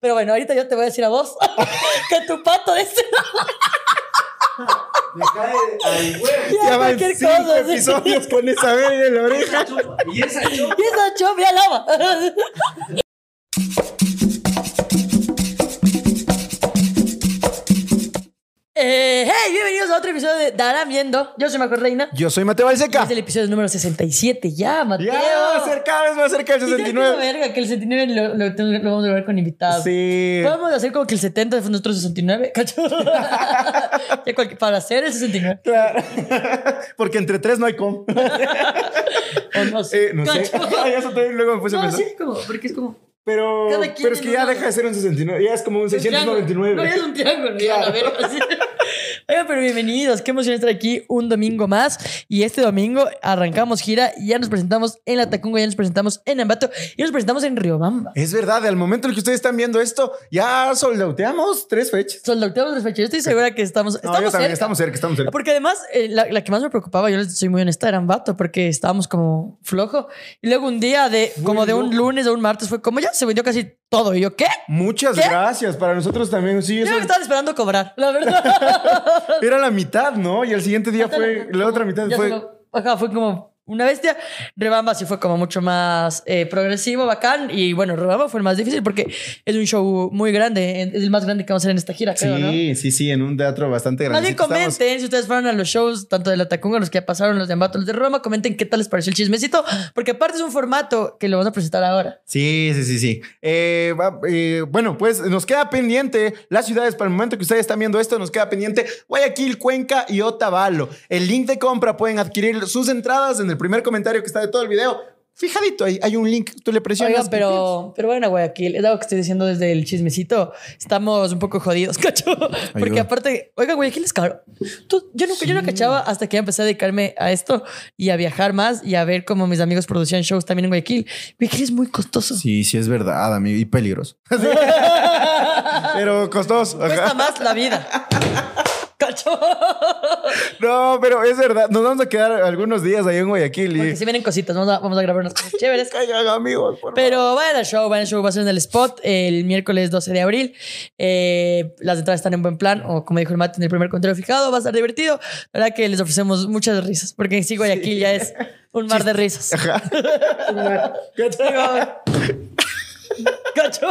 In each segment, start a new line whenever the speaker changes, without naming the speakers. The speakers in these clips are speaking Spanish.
Pero bueno, ahorita yo te voy a decir a vos que tu pato es
Me cae al huevo.
Ya,
Ya van
cualquier
cinco
cosa, sí.
episodios con esa verga en la oreja.
Y esa chopa.
Y esa chopia lava. Hey, bienvenidos a otro episodio de Darán Viendo. Yo soy Majo Reina.
Yo soy Mateo
Y
Balseca.
Es el episodio número 67 ya, Mateo.
Ya, ser cada vez más cerca del
Y ya como
69.
verga que el 69 lo, lo, lo vamos a grabar con invitados.
Sí.
Podemos hacer como que el 70 fue nuestro 69, ¿cacho? Para hacer el 69.
Claro. Porque entre tres no hay com.
O no sé.
Eh, no sé.
¿cacho?
Ay, eso también luego me puse a
No,
pensar.
sí, como, porque es como.
Pero, pero es que ya deja de ser un 69. Ya es como un 699.
No, ya es un triángulo, ya, la verga. Oigan, pero bienvenidos. Qué emoción estar aquí un domingo más. Y este domingo arrancamos gira. y Ya nos presentamos en La Tacunga, ya nos presentamos en Ambato y nos presentamos en Riobamba.
Es verdad, al momento en el que ustedes están viendo esto, ya soldauteamos tres fechas.
Soldateamos las fechas. Yo estoy segura que estamos.
No, yo
estamos
también,
cerca.
estamos cerca, estamos cerca.
Porque además, eh, la, la que más me preocupaba, yo les soy muy honesta, era Ambato, porque estábamos como flojo. Y luego un día de, como de un lunes o un martes, fue como ya se vendió casi todo. Y yo, ¿qué?
Muchas
¿Qué?
gracias. Para nosotros también, sí,
Yo
eso
me estaban esperando cobrar, la verdad.
era la mitad, ¿no? Y el siguiente día fue, la otra mitad
Ya
fue...
ajá, fue como una bestia. Rebamba sí fue como mucho más eh, progresivo, bacán. Y bueno, Rebamba fue el más difícil porque es un show muy grande. Es el más grande que vamos a hacer en esta gira, creo, ¿no?
Sí, sí, sí, en un teatro bastante grande.
Bien comenten si ustedes fueron a los shows, tanto de la Tacunga, los que ya pasaron, los de Ambato, los de Roma, comenten qué tal les pareció el chismecito, porque aparte es un formato que lo vamos a presentar ahora.
Sí, sí, sí, sí. Eh, eh, bueno, pues nos queda pendiente las ciudades para el momento que ustedes están viendo esto, nos queda pendiente Guayaquil, Cuenca y Otavalo. El link de compra pueden adquirir sus entradas en el primer comentario que está de todo el video. Fijadito ahí, hay un link, tú le presionas.
Oigan, pero, pero bueno, Guayaquil, es algo que estoy diciendo desde el chismecito. Estamos un poco jodidos, cacho. Porque
Ayuda.
aparte, oigan, Guayaquil es caro. Tú- yo, nunca, yo no cachaba hasta que ya empecé a dedicarme a esto y a viajar más y a ver cómo mis amigos producían shows también en Guayaquil. Guayaquil es muy costoso.
Sí, sí es verdad, amigo, y peligroso. pero costoso.
Cuesta más la vida.
No, pero es verdad, nos vamos a quedar algunos días ahí en Guayaquil
Porque
y...
si vienen cositas, vamos a, vamos a grabar unas cosas chéveres.
Caigan amigos, por favor.
Pero vayan al show, vayan al show, va a ser en el spot el miércoles 12 de abril. Eh, las entradas están en buen plan, o como dijo el Mate en el primer comentario fijado, va a estar divertido. La verdad que les ofrecemos muchas risas, porque en sí Guayaquil ya es un mar de risas.
Ajá.
¿Cacho?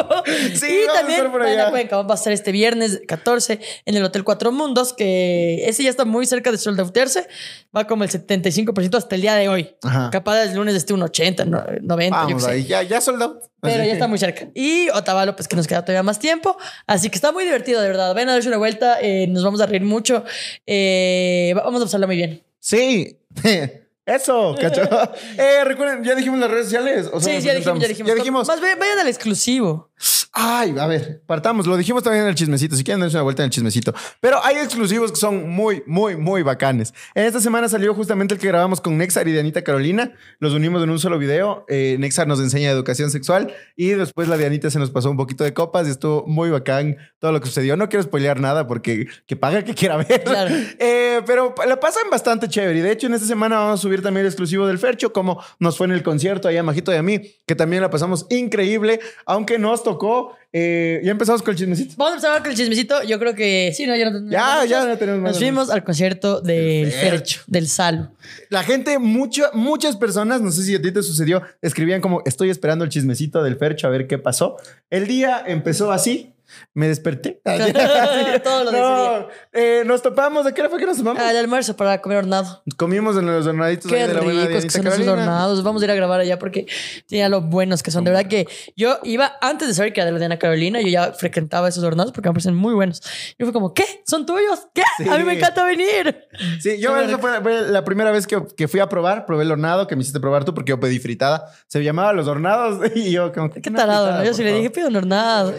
Sí,
y
vamos a
también
estar por
vayan a
allá.
Cuenca, vamos a estar este viernes 14 en el Hotel Cuatro Mundos, que ese ya está muy cerca de soldautearse. Va como el 75% hasta el día de hoy.
Ajá.
Capaz el lunes esté un 80, no- 90, yo qué
Vamos
sé.
ahí, ya, ya soldado.
Pero ya está muy cerca. Y Otavalo, pues que nos queda todavía más tiempo. Así que está muy divertido, de verdad. Ven a darse una vuelta. eh, nos vamos a reír mucho. Eh, vamos a pasarlo muy bien.
Sí. Eso, cacho. eh, recuerden, ya dijimos las redes sociales. ¿O solo
Sí, ya dijimos, ya dijimos.
Ya dijimos.
Más vayan al exclusivo.
Ay, a ver, partamos. Lo dijimos también en el chismecito. Si quieren darse una vuelta en el chismecito. Pero hay exclusivos que son muy, muy, muy bacanes. En esta semana salió justamente el que grabamos con Nexar y Dianita Carolina. Los unimos en un solo video. Eh, Nexar nos enseña educación sexual y después la Dianita se nos pasó un poquito de copas y estuvo muy bacán todo lo que sucedió. No quiero spoilear nada porque que paga que quiera ver.
Claro.
Eh, pero la pasan bastante chévere. Y de hecho, en esta semana vamos a subir también el exclusivo del Fercho, como nos fue en el concierto allá, Majito y a mí, que también la pasamos increíble, aunque nos tocó. eh, ya empezamos con el chismecito.
Vamos a empezar con el chismecito. Yo creo que sí, no, ya no
Ya, ya no tenemos más.
Nos fuimos al concierto del Fercho, del Salo.
La gente, mucho- muchas personas, no sé si a ti te sucedió, escribían como estoy esperando el chismecito del Fercho a ver qué pasó. El día empezó así. Me desperté.
Todo lo de ese
No, eh, nos topamos. ¿De qué hora fue que nos topamos?
Al almuerzo para comer hornado.
Comimos en los hornaditos ahí
Qué
de la buena
ricos que son esos hornados. Vamos a ir a grabar allá porque tenía lo buenos que son. De verdad que yo iba, antes de saber que era de la Diana Carolina, yo ya frecuentaba esos hornados porque me parecen muy buenos. Y fue como, ¿qué? ¿Son tuyos? ¿Qué?
Sí.
A mí me encanta venir.
Sí, yo esa fue, fue la primera vez que, que fui a probar, probé el hornado que me hiciste probar tú porque yo pedí fritada. Se llamaba los hornados y yo como
Qué tarado, ¿no? Yo sí le dije, pido un hornado.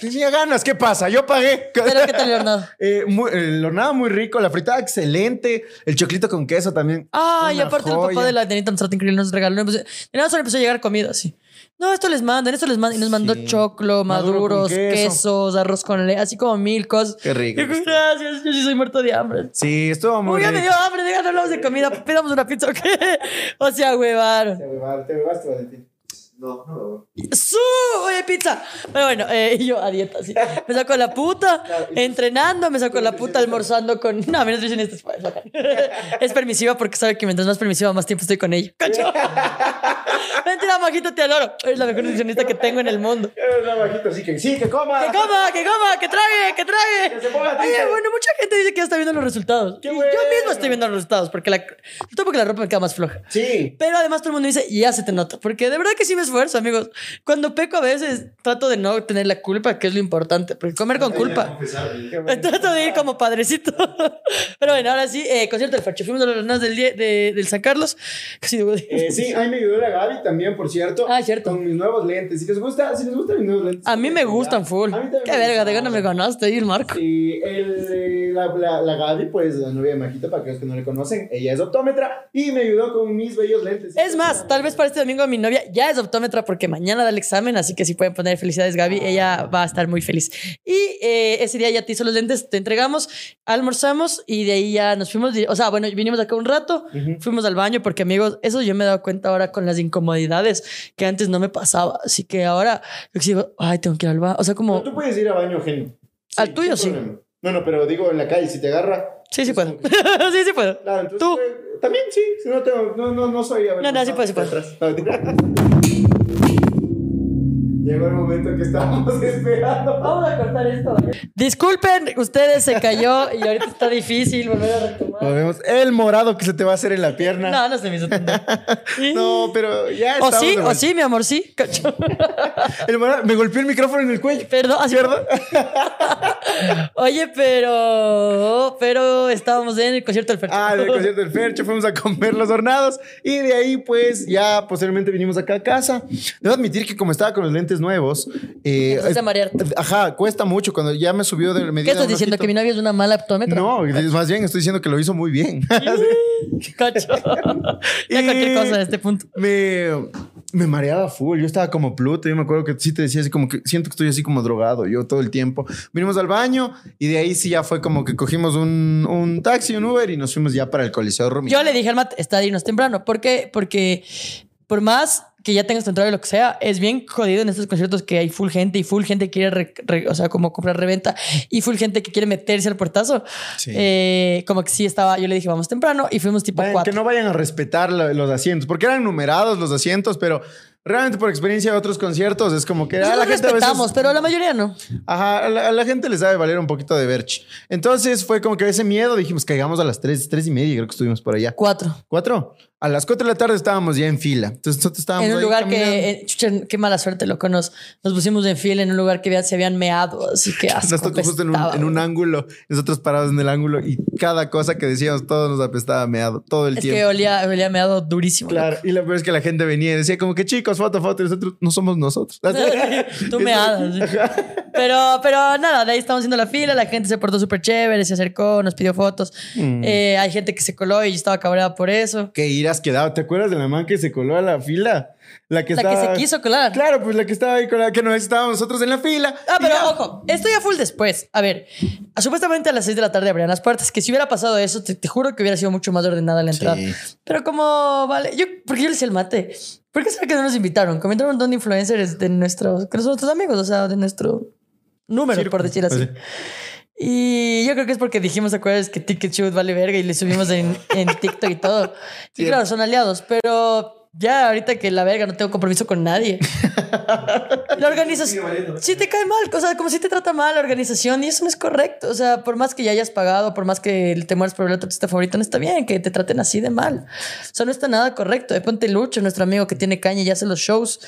Tenía ganas, ¿qué pasa? Yo pagué.
Pero ¿qué tal el hornado?
Eh, muy- el hornado muy rico, la fritada excelente, el choclito con queso también.
Ah, y aparte el papá
joya.
de la Denita nos trató increíble, nos regaló. De nada solo empezó a llegar comida así. No, esto les mandan, esto les mandan. Y nos mandó
Sí.
choclo, maduros,
queso.
quesos, arroz con leche, así como mil cosas.
Qué rico estuvo.
gracias, yo sí soy muerto de hambre.
Sí, estuvo muy
Uy, ya me dio hambre, digan, no hablamos de comida, pidamos una pizza, ¿o qué? O sea, huevaron.
Te huevaste, Valentín.
No, no.
¡Su! Oye, pizza. Pero bueno, eh, yo a dieta, sí. Me saco la puta entrenando, me saco la puta almorzando con. No, mi nutricionista es es permisiva porque sabe que mientras más permisiva, más tiempo estoy con ella. ¿Cacho? Mentira, Majito, te adoro. Eres la mejor nutricionista que tengo en el mundo.
Es una bajita, así que sí, que coma.
Que coma, que coma, que trague, que trague.
Que se ponga
Oye, bueno, mucha gente dice que ya está viendo los resultados.
Qué
Y
bueno.
Yo mismo estoy viendo los resultados porque la, sobre todo porque la ropa me queda más floja.
Sí.
Pero además todo el mundo dice, ya se te nota. Porque de verdad que sí me esfuerzo, amigos. Cuando peco a veces trato de no tener la culpa, que es lo importante. Porque comer con culpa. Trato de ir como padrecito. Pero bueno, ahora sí, eh, concierto del Fercho. Fuimos a los Renados del, die- de- del San Carlos. Casi digo,
Eh, sí, ahí me ayudó la Gaby también, por cierto.
Ah, cierto.
Con mis nuevos lentes. Si les gusta, si les gustan mis nuevos lentes.
A mí me gustan full.
A mí también
Qué
me
verga, de gana me ganaste ahí el marco.
Y el, eh, la, la, la Gaby, pues la novia de Majito, para aquellos que no le conocen, ella es optómetra y me ayudó con mis bellos lentes.
Es más, tal vez para este domingo mi novia ya es optómetra porque mañana da el examen, así que si pueden poner felicidades Gaby, ella va a estar muy feliz. Y eh, ese día ya te hizo los lentes, te entregamos, almorzamos y de ahí ya nos fuimos, o sea, bueno, vinimos acá un rato, fuimos al baño porque amigos, eso yo me he dado cuenta ahora con las incomodidades que antes no me pasaba, así que ahora yo digo, ay, tengo que ir al baño, o sea,
Pero
como,
tú puedes ir a baño ajeno.
Al tuyo, sí.
problema. No, no, pero digo en la calle, si te agarra.
sí, sí puedo,
que-
sí, sí puedo.
Claro, entonces,
Tú.
eh, también sí, si no, tengo, no, no, no soy
No, no, sí puedo, sí puedo.
atrás. No, mentira. Llegó el momento que estábamos esperando.
Vamos a cortar esto. Disculpen, ustedes se cayó y ahorita está difícil volver a retomar.
Volvemos. El morado que se te va a hacer en la pierna.
No, no se me hizo tanto.
No, pero ya
O
estamos
sí, o sí, mi amor, sí. Cacho.
El morado, me golpeó el micrófono en el cuello.
Perdón, así-
¿Verdad?
Oye, pero. Pero estábamos en el concierto del Fercho.
Ah, del concierto del Fercho, fuimos a comer los hornados y de ahí pues ya posteriormente vinimos acá a casa. Debo admitir que como estaba con los lentes nuevos, eh,
Empezaste a marearte.
Ajá, cuesta mucho cuando ya me subió de medida.
¿Qué estás diciendo? ¿Que mi novia es una mala optómetra?
No, más bien estoy diciendo que lo hizo muy bien.
Cacho. ya
Y-
cualquier cosa a este punto.
me, me mareaba full. Yo estaba como Pluto. Yo me acuerdo que sí te decía así como que siento que estoy así como drogado yo todo el tiempo. Vinimos al baño y de ahí sí ya fue como que cogimos un, un taxi, un Uber y nos fuimos ya para el Coliseo Romero.
Yo le dije al Matt, está irnos temprano. ¿Por qué? Porque por más que ya tengas tu entrada y lo que sea, es bien jodido en estos conciertos que hay full gente y full gente que quiere, re- re- o sea, como comprar reventa y full gente que quiere meterse al portazo.
Sí.
Eh, como que sí estaba, yo le dije, vamos temprano y fuimos tipo
Vayan-
cuatro.
que no vayan a respetar los asientos, porque eran numerados los asientos, pero realmente por experiencia de otros conciertos es como que ah,
Nosotros
la gente a veces-
respetamos, pero la mayoría no.
Ajá, a la, a la gente les sabe valer un poquito de verch. Entonces fue como que ese miedo, dijimos, caigamos a las tres, tres y media, creo que estuvimos por allá.
Cuatro.
¿Cuatro? A las cuatro de la tarde estábamos ya en fila. Entonces nosotros estábamos
En un
ahí
lugar
caminando.
que, eh, chucha, qué mala suerte, loco. Nos, nos pusimos en fila en un lugar que se habían meado, así que asco
Nos tocó justo en un,
apestaba,
en un
güey.
ángulo, nosotros parados en el ángulo y cada cosa que decíamos, todo nos apestaba meado, todo el
Es que
tiempo.
olía, olía meado durísimo.
Claro, y lo peor es que la gente venía y decía como que chicos, foto, foto, y nosotros no somos nosotros.
Tú me hadas. sí. Pero, pero nada, de ahí estamos haciendo la fila, la gente se portó súper chévere, se acercó, nos pidió fotos.
Mm.
Eh, hay gente que se coló y yo estaba cabreada por eso.
Qué iras quedado. ¿Te acuerdas de la man que se coló a la fila? La que
La
estaba...
que se quiso colar.
Claro, pues la que estaba ahí con la que no estábamos nosotros en la fila.
Ah, pero
ya.
ojo, esto ya full después. A ver, supuestamente a las 6 de la tarde abrían las puertas. Que si hubiera pasado eso, te, te juro que hubiera sido mucho más ordenada la entrada.
Sí.
Pero como, vale, yo, porque yo le decía el mate, ¿por qué será que no nos invitaron? Comentaron un montón de influencers de nuestros, que son nuestros amigos, o sea, de nuestro número, por decir así.
así.
Y yo creo que es porque dijimos, ¿te acuerdas que Ticket Shoot vale verga y le subimos en, en TikTok y todo? Sí,
Sí.
claro, son aliados, pero ya ahorita que la verga no tengo compromiso con nadie. La organización. Si te cae mal, o sea, como si te trata mal la organización y eso no es correcto. O sea, por más que ya hayas pagado, por más que te mueres por el artista favorito, no está bien que te traten así de mal. O sea, no está nada correcto. De Ponte Lucho, nuestro amigo que tiene caña y hace los shows,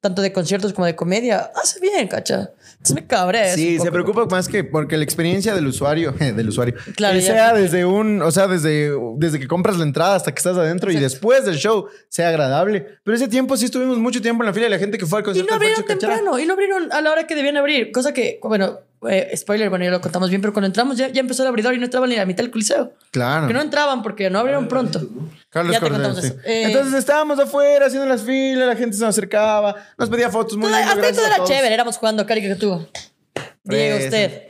tanto de conciertos como de comedia, hace bien, cacha. Entonces me
Sí, se preocupa más que porque la experiencia del usuario, del usuario,
Claro, ya.
sea desde un, o sea, desde, desde que compras la entrada hasta que estás adentro y después del show sea agradable. Pero ese tiempo sí estuvimos mucho tiempo en la fila y la gente que fue al
Y
concierto
no
de
abrieron temprano, y no abrieron a la hora que debían abrir. Cosa que, bueno, eh, spoiler, bueno, ya lo contamos bien, pero cuando entramos ya, ya empezó el abridor y no entraban ni a la mitad del coliseo.
Claro.
Que no entraban porque no abrieron pronto.
Carlos
Ya te
Cordero,
contamos
sí.
eso. Eh,
Entonces estábamos afuera haciendo las filas, la gente se nos acercaba, nos pedía fotos muy
hasta era chévere, éramos jugando caricatura. Diga
Fresa.
usted.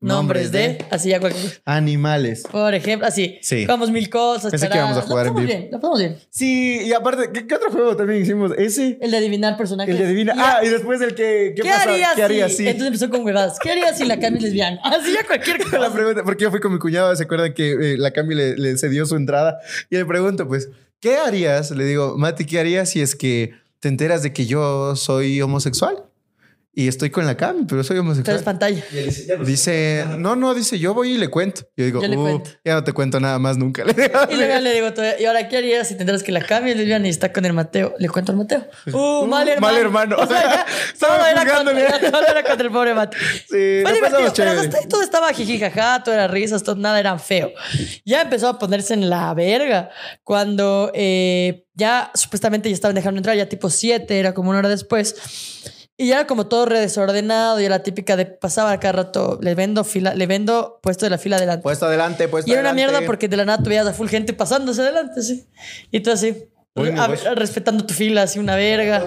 Nombres de, así ya cualquier.
Animales.
Por ejemplo, así.
Sí.
Jugamos mil cosas.
Pensé que íbamos a jugar en vivo.
bien, la pasamos bien.
Sí, y aparte, ¿qué, qué otro juego también hicimos? Ese.
El de adivinar personajes.
El de adivina.
Y-
Ah, y después el que. ¿Qué,
¿Qué,
pasa?
harías
¿Qué
si?
Sí.
Entonces empezó con huevadas. ¿Qué harías si la Cami es lesbiana? Así ya cualquier cosa.
La pregunta, porque yo fui con mi cuñado, ¿se acuerdan que eh, la Cami le, le cedió su entrada? Y le pregunto, pues, ¿qué harías? Le digo, Mati, ¿qué harías si es que te enteras de que yo soy homosexual? Y estoy con la Cami, pero soy
Pero
homosexual.
es pantalla.
Y dice, ya
Dice, no, no, dice, yo voy y le cuento. Yo digo,
Yo le
"Uh,
cuento.
ya no te cuento nada más nunca. Le digo,
Y luego le digo, todavía, ¿y ahora qué harías si tendrás que la Cami es lesbiana y está con el Mateo? Le cuento al Mateo. Uh, mal hermano.
mal hermano.
O sea, ya, todo, era contra, todo era contra el pobre Mateo.
Sí,
Fue divertido, pero hasta ahí todo estaba jijijaja, todo era risas, todo, nada era feo. Ya empezó a ponerse en la verga cuando eh, ya supuestamente ya estaban dejando entrar, ya tipo 7, era como una hora después. Y ya era como todo re desordenado, y era la típica de pasaba cada rato, le vendo fila, le vendo puesto de la fila adelante.
Puesto adelante, puesto
Y era una
adelante.
mierda porque de la nada tú veías a full gente pasándose adelante, sí. Y tú así, a- respetando tu fila, así una verga.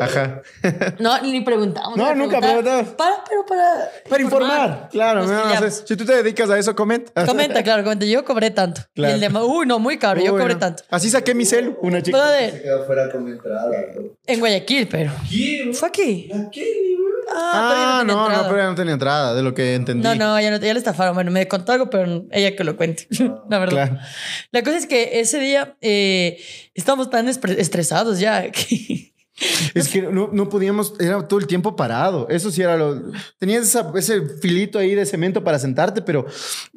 Ajá.
No, ni preguntamos.
No, nunca preguntamos.
Para, pero para.
Para informar, claro. No, no
pillamos.
Si tú te dedicas a eso, comenta.
Comenta, claro, comenta. Yo cobré tanto.
Claro.
Y el de Uy, no, muy caro. yo cobré
no.
tanto.
Así saqué mi celu, una chica.
Se quedó fuera con mi entrada. bro.
en Guayaquil, pero.
¿Qué?
Fue aquí.
¿A qué, bro?
Ah,
Ah, no, no,
entrada.
pero ya no tenía entrada, de lo que entendí.
No, no, ya, no, le estafaron. Bueno, me contó algo, pero ella que lo cuente. La verdad.
Claro.
La cosa es que ese día eh, estábamos tan estresados ya que.
Es que no, no podíamos, era todo el tiempo parado. Eso sí era lo. Tenías esa- ese filito ahí de cemento para sentarte, pero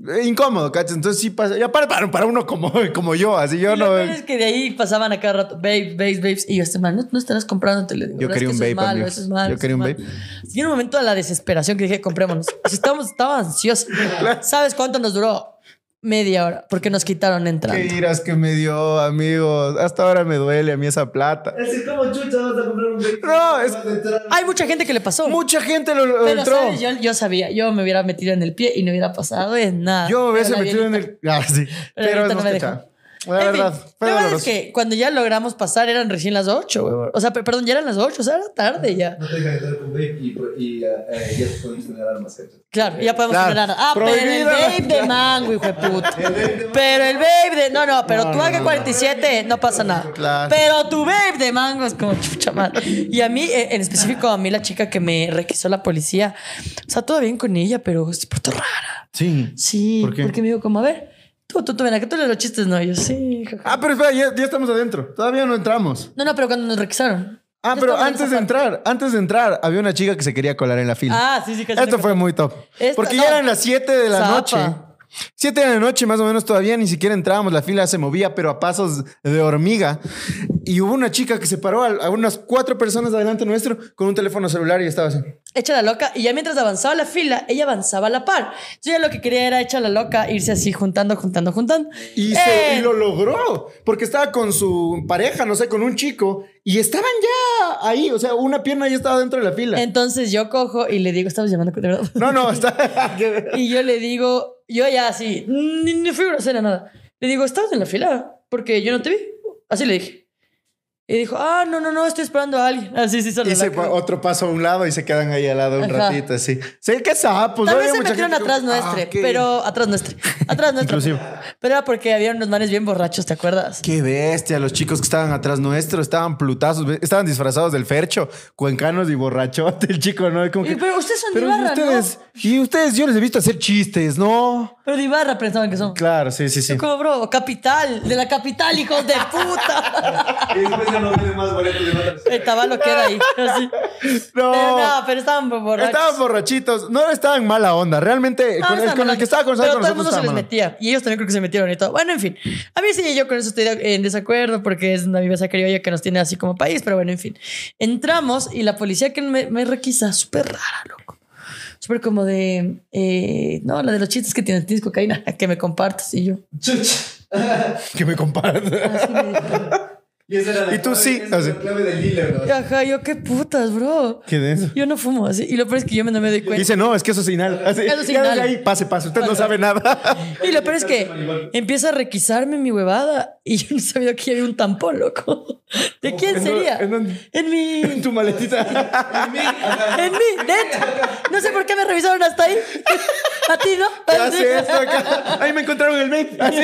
eh, incómodo, ¿cachas? Entonces sí pasa. Ya para, para, para uno como, como yo, así yo
Y
no.
es que de ahí pasaban a cada rato, babe, babes, babes. Y yo, este man, no, no estarás comprando. Te digo,
Yo
"No, es
quería
que
un vape,
malo, eso es malo.
Yo quería un
malo".
vape.
Y en un momento de la desesperación que dije, comprémonos. Estábamos, estaba ansioso. ¿Sabes cuánto nos duró? Media hora, porque nos quitaron entrada.
Qué iras que me dio, amigos. Hasta ahora me duele a mí esa plata.
Es decir, ¿cómo chucha vas a comprar un vehículo?
No, es-
Hay mucha gente que le pasó.
Mucha gente lo, lo
pero,
entró.
¿sabes? Yo, yo sabía, yo me hubiera metido en el pie y no hubiera pasado en nada.
Yo me hubiese
Pero
metido en el. Ah, sí. Pero nos
no me.
La
En fin,
verdad, fue
la verdad es que cuando ya logramos pasar eran recién las 8, huevón. O sea, pe- perdón, ya eran las 8, o sea, era tarde ya.
No te dejan entrar con vape y, y eh, eh, ya puedes tener armas.
Claro, ya podemos
Claro.
tener Ah, pero el vape de mango, hijo de puta. Pero el vape de. No, no, pero tu AK-47 no pasa nada.
Claro.
Pero tu vape de mango es como chucha madre. Y a mí, eh, en específico, a mí la chica que me requisó la policía, o sea, todo bien con ella, pero se portó rara.
Sí.
Sí,
¿Por qué?
porque me dijo, como, a ver, tú, tú, tú, ven, a que tú lees los chistes, no. Yo, sí.
Ah, pero espera, ya, ya estamos adentro. Todavía no entramos.
No, no, pero cuando nos requisaron.
Ah, pero antes de entrar, antes de entrar, había una chica que se quería colar en la fila.
Ah, sí, sí, casi
Esto fue muy top.
Esta-
Porque
no.
ya eran las 7 de la
Zapa.
noche. 7 de la noche, más o menos, todavía ni siquiera entrábamos. La fila se movía, pero a pasos de hormiga. Y hubo una chica que se paró a, a unas cuatro personas adelante nuestro con un teléfono celular y estaba así.
Echa la loca. Y ya mientras avanzaba la fila, ella avanzaba a la par. Yo ya lo que quería era echar la loca, irse así juntando, juntando, juntando.
Y, se-
Eh,
y lo logró, porque estaba con su pareja, no sé, con un chico, y estaban ya ahí, o sea, una pierna ya estaba dentro de la fila.
Entonces yo cojo y le digo, estamos llamando de verdad.
No, no, está...
Y yo le digo, yo ya así, ni, ni fui grosera, nada. Le digo, ¿estabas en la fila? Porque yo no te vi. Así le dije. Y dijo, ah, no, no, no, estoy esperando a alguien. Así, sí, solo
Y se otro paso a un lado y se quedan ahí al lado un
Ajá.
ratito, así. Sí, qué sapos.
Tal
¿no?
vez se metieron atrás
como,
nuestro,
ah, qué-
pero atrás nuestro. Atrás nuestro.
Inclusive.
Pero era porque había unos manes bien borrachos, ¿te acuerdas?
Qué bestia, los chicos que estaban atrás nuestro estaban plutazos, estaban disfrazados del fercho, cuencanos y borrachote, el chico, ¿no? Como
Y-
que,
pero ustedes son de
ustedes, y ustedes, yo les he visto hacer chistes, ¿no?
Pero de Ibarra pensaban que son.
Claro, sí, sí, sí.
Como, bro, capital, de la capital, hijos de puta.
Ya no venden más boletos de.
El tabalo queda ahí. Así.
No,
Pero no, pero estaban borrachos.
estaban borrachitos, no estaban mala onda, realmente
No,
con, el, con que estaba con
Pero
con
todo el mundo
nosotros
se les metía. Y ellos también creo que se metieron y todo. Bueno, en fin. A mí sí, yo con eso estoy en desacuerdo porque es una viveza criolla que nos tiene así como país. Pero bueno, en fin. Entramos y la policía que me, me requisa, súper rara, loco. Súper como de... eh, no, la de los chistes que tienes, tienes cocaína, que me compartas. Y yo...
Que me compartan.
Y esa era la
Y tú
clave-
sí,
esa era
así.
la clave del dealer, ¿no?
Ajá, yo qué putas, bro.
¿Qué de eso?
Yo no fumo así. Y lo peor es que yo me- no me doy cuenta.
Dice, no, es que eso es señal. Así,
Eso es
ahí, pase, pase, usted no sabe nada.
Y lo peor es que empieza a requisarme mi huevada y yo no sabía que había un tampón, loco. ¿De quién
¿En
sería?
en?
En mi...
En tu maletita.
En mí, dentro. No sé por qué me revisaron hasta ahí. ¿A ti no?
¿Qué hace esto acá? Ahí me encontraron el. Así.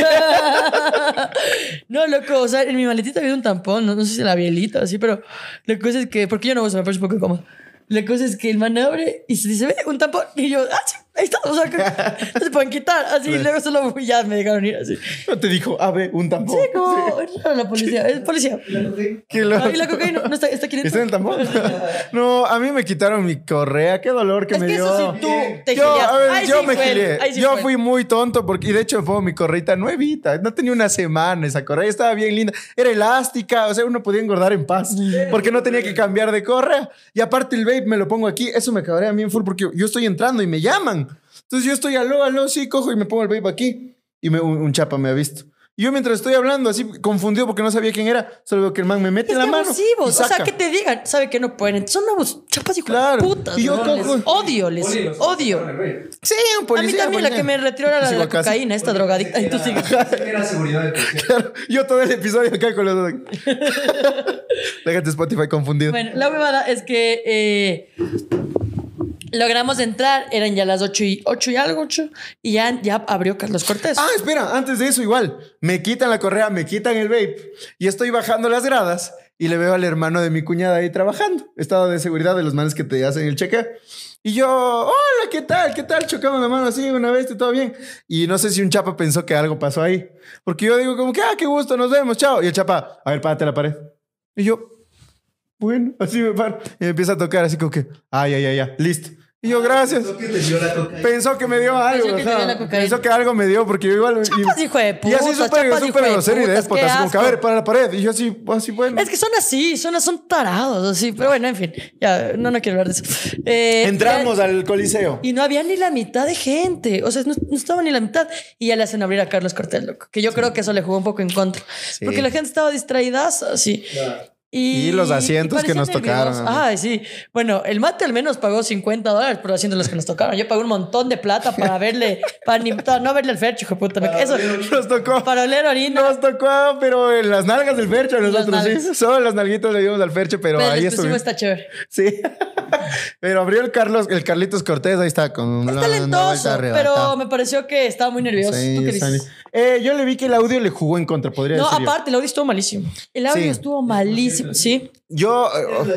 No, loco, o sea, en mi maletita había un tampón, no, no sé si la bielita o así, pero la cosa es que, porque yo no uso, me parece un poco cómodo. La cosa es que el man abre y se dice, ve, un tampón. Y yo, ah, ahí está, o sea, que no se pueden quitar. Así, luego solo ya me dejaron ir así.
No te dijo, a ver, un tampón.
Sí, como, la policía, es policía.
Que lo-
Ah, y la cocaína no está, está aquí
¿Está en el tampón? No, a mí me quitaron mi correa. Qué dolor que
Es
me
que
dio.
eso sí, tú te
yo, a ver, yo
sí
me
fue, sí
yo
fue.
fui muy tonto porque, y de hecho, pongo mi correita nuevita. No tenía una semana esa correa. Estaba bien linda. Era elástica. O sea, uno podía engordar en paz porque no tenía que cambiar de correa. Y aparte, el vape me lo pongo aquí. Eso me cabrea a mí en full porque yo estoy entrando y me llaman. Entonces yo estoy aló, aló, sí, cojo y me pongo el vape aquí. Y me, un, un chapa me ha visto. Y yo mientras estoy hablando, así confundido porque no sabía quién era, solo veo que el man me mete
Es
la
que
mano.
abusivos.
y
O sea,
saca.
que te digan, sabe que no pueden. Son abus chapas y
Claro.
putas.
Y yo
¿no? Les odio, les odio.
Sí, un
A
policía.
mí también la que me retiró era la de la cocaína, esta drogadicta. Y tú sigues.
Era seguridad.
Claro, yo todo el episodio acá con los. Déjate Spotify confundido.
Bueno, la huevada es que eh, logramos entrar, eran ya las 8 y, 8 y algo, 8, y ya, ya abrió Carlos Cortés.
Ah, espera, antes de eso igual. Me quitan la correa, me quitan el vape y estoy bajando las gradas y le veo al hermano de mi cuñada ahí trabajando. Estado de seguridad de los manes que te hacen el cheque. Y yo, hola, ¿qué tal? ¿Qué tal? Chocamos la mano así una vez todo bien. Y no sé si un chapa pensó que algo pasó ahí. Porque yo digo como que, ah, qué gusto, nos vemos, chao. Y el chapa, a ver, párate la pared. Y yo, bueno, así me paro. Y me empieza a tocar así como que, ay, ay, ay, ay, listo. Y yo, gracias.
Pensó que te dio la cocaína.
Pensó que me dio algo.
Pensó que te
ajá.
dio la cocaína.
Pensó que algo me dio porque yo igual.
Chapas,
y,
hijo de
y
putas,
así súper súper grosero y déspota. Así como que, a ver, para la pared. Y yo así, así, bueno.
Es que son así, son, son tarados, así. Pero bueno, en fin, ya, no, no quiero hablar de eso. Eh,
Entramos
ya-
al coliseo.
Y no había ni la mitad de gente. O sea, no, no estaba ni la mitad. Y ya le hacen abrir a Carlos Cortés, loco. Que yo creo que eso le jugó un poco en contra.
Sí.
Porque la gente estaba distraída, así. Y,
Y los asientos que nos tocaron.
Ay, sí. Bueno, el mate al menos pagó 50 dólares por los asientos los que nos tocaron. Yo pagué un montón de plata para verle, para, ni- para no verle el fercho, hijo puta. Eso,
Nos tocó.
para oler orina.
Nos tocó, pero en las nalgas del Fercho a nosotros, sí. Solo las nalguitas le dimos al Fercho, pero
Pero
ahí estuvimos.
está chévere.
Sí. pero abrió el Carlos, el Carlitos Cortés, ahí está con
Es
la vuelta
talentoso, pero me pareció que estaba muy nervioso.
Sí,
¿Tú qué dices?
Eh, yo le vi que el audio le jugó en contra, podría
No,
decir. yo.
aparte, el audio estuvo malísimo. El audio
Sí.
estuvo malísimo, sí.
Yo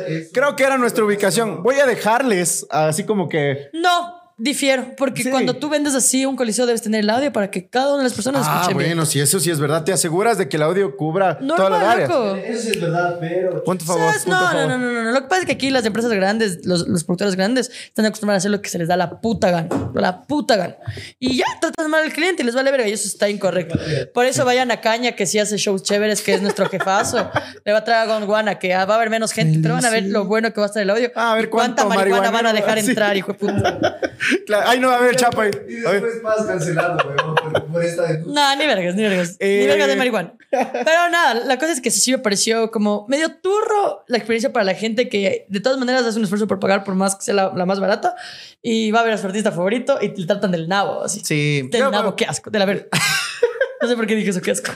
eh, creo que era nuestra ubicación. Voy a dejarles así como que.
No, difiero, porque
Sí.
cuando tú vendes así un coliseo debes tener el audio para que cada una de las personas
Ah,
escuche bien.
bueno, si eso sí es verdad, te aseguras de que el audio cubra todas las
Normal,
áreas.
loco.
Eso sí es verdad, pero.
Punto favor. Punto
No, no,
favor.
no, no, no, no. Lo que pasa es que aquí las empresas grandes, los, los productores grandes, están acostumbrados a hacer lo que se les da la puta gana. La puta gana. Y ya tratan mal al cliente y les vale verga. Y eso está incorrecto. Por eso vayan a Caña, que sí hace shows chéveres, que es nuestro jefazo. Le va a traer a Gondwana, que va a haber menos gente, pero van a ver lo bueno que va a estar el audio.
Ah, a ver
cuánta marihuana van a dejar
sí.
entrar, hijo de puta.
Claro, Ay, no, a ver, chapa.
Y después vas cancelado, weón, por, por esta denuncia.
No, ni vergas, ni vergas.
Eh.
Ni vergas de marihuana. Pero nada, la cosa es que sí me pareció como medio turro la experiencia para la gente que de todas maneras hace un esfuerzo por pagar por más que sea la, la más barata y va a ver a su artista favorito y te tratan del nabo, así.
Sí.
Del
Yo-
nabo, qué asco. De la ver. No sé por qué dije eso, qué asco.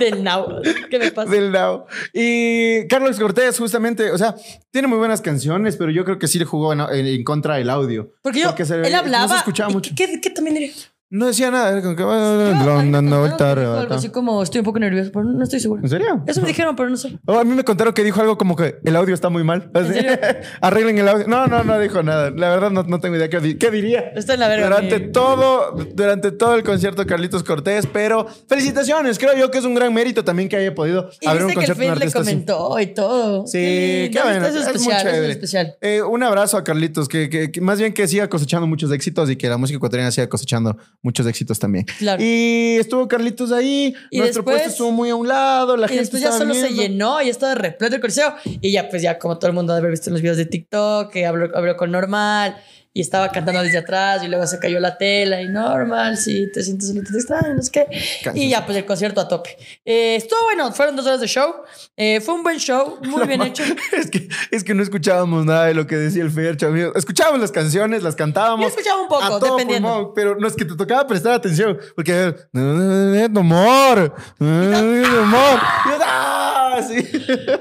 Del nabo. ¿Qué me pasa?
Del lado. Y Carlos Cortés, justamente, o sea, tiene muy buenas canciones, pero yo creo que sí le jugó en, en- en contra del audio.
Porque yo,
Porque se-
él hablaba.
No se escuchaba mucho.
¿Qué, qué también diría?
No decía nada. Era como que. Dando vuelta,
algo así como estoy un poco nervioso, pero no estoy seguro.
¿En serio?
Eso me dijeron, pero no sé.
Oh, a mí me contaron que dijo algo como que el audio está muy mal. Así,
serio?
Arreglen el audio. No, no, no dijo nada. La verdad no, no tengo idea qué, di- qué diría.
Está en la verga.
Durante
mi-
todo, durante todo el concierto Carlitos Cortés, pero felicitaciones. Creo yo que es un gran mérito también que haya podido
Y
abrir un
dice que el
concierto
le
artista así.
comentó y todo.
Sí,
Qué
qué
lindo.
bueno.
Eso es
es muy
especial, es especial.
Eh, un abrazo a Carlitos, que, que- que más bien que siga cosechando muchos éxitos y que la música ecuatoriana siga cosechando muchos éxitos también.
Claro.
Y estuvo Carlitos ahí,
Y
nuestro
después-
puesto estuvo muy a un lado, la
Y
gente
después ya solo se llenó y estaba repleto el coliseo. Y ya, pues ya como todo el mundo debe haber visto en los videos de TikTok, que habló, habló con Normal y estaba cantando desde atrás y luego se cayó la tela y Normal, sí, te sientes solito, te extraño, no sé qué. Y ya, pues el concierto a tope. Eh, estuvo bueno, fueron dos horas de show. Eh, fue un buen show, muy bien hecho.
Es que, es que no escuchábamos nada de lo que decía el Fercho, amigo. Escuchábamos las canciones, las cantábamos.
Yo escuchaba un poco, dependiendo.
pulmón, pero no es que te tocaba prestar atención, porque no humor, no yo, ¡ah! Sí.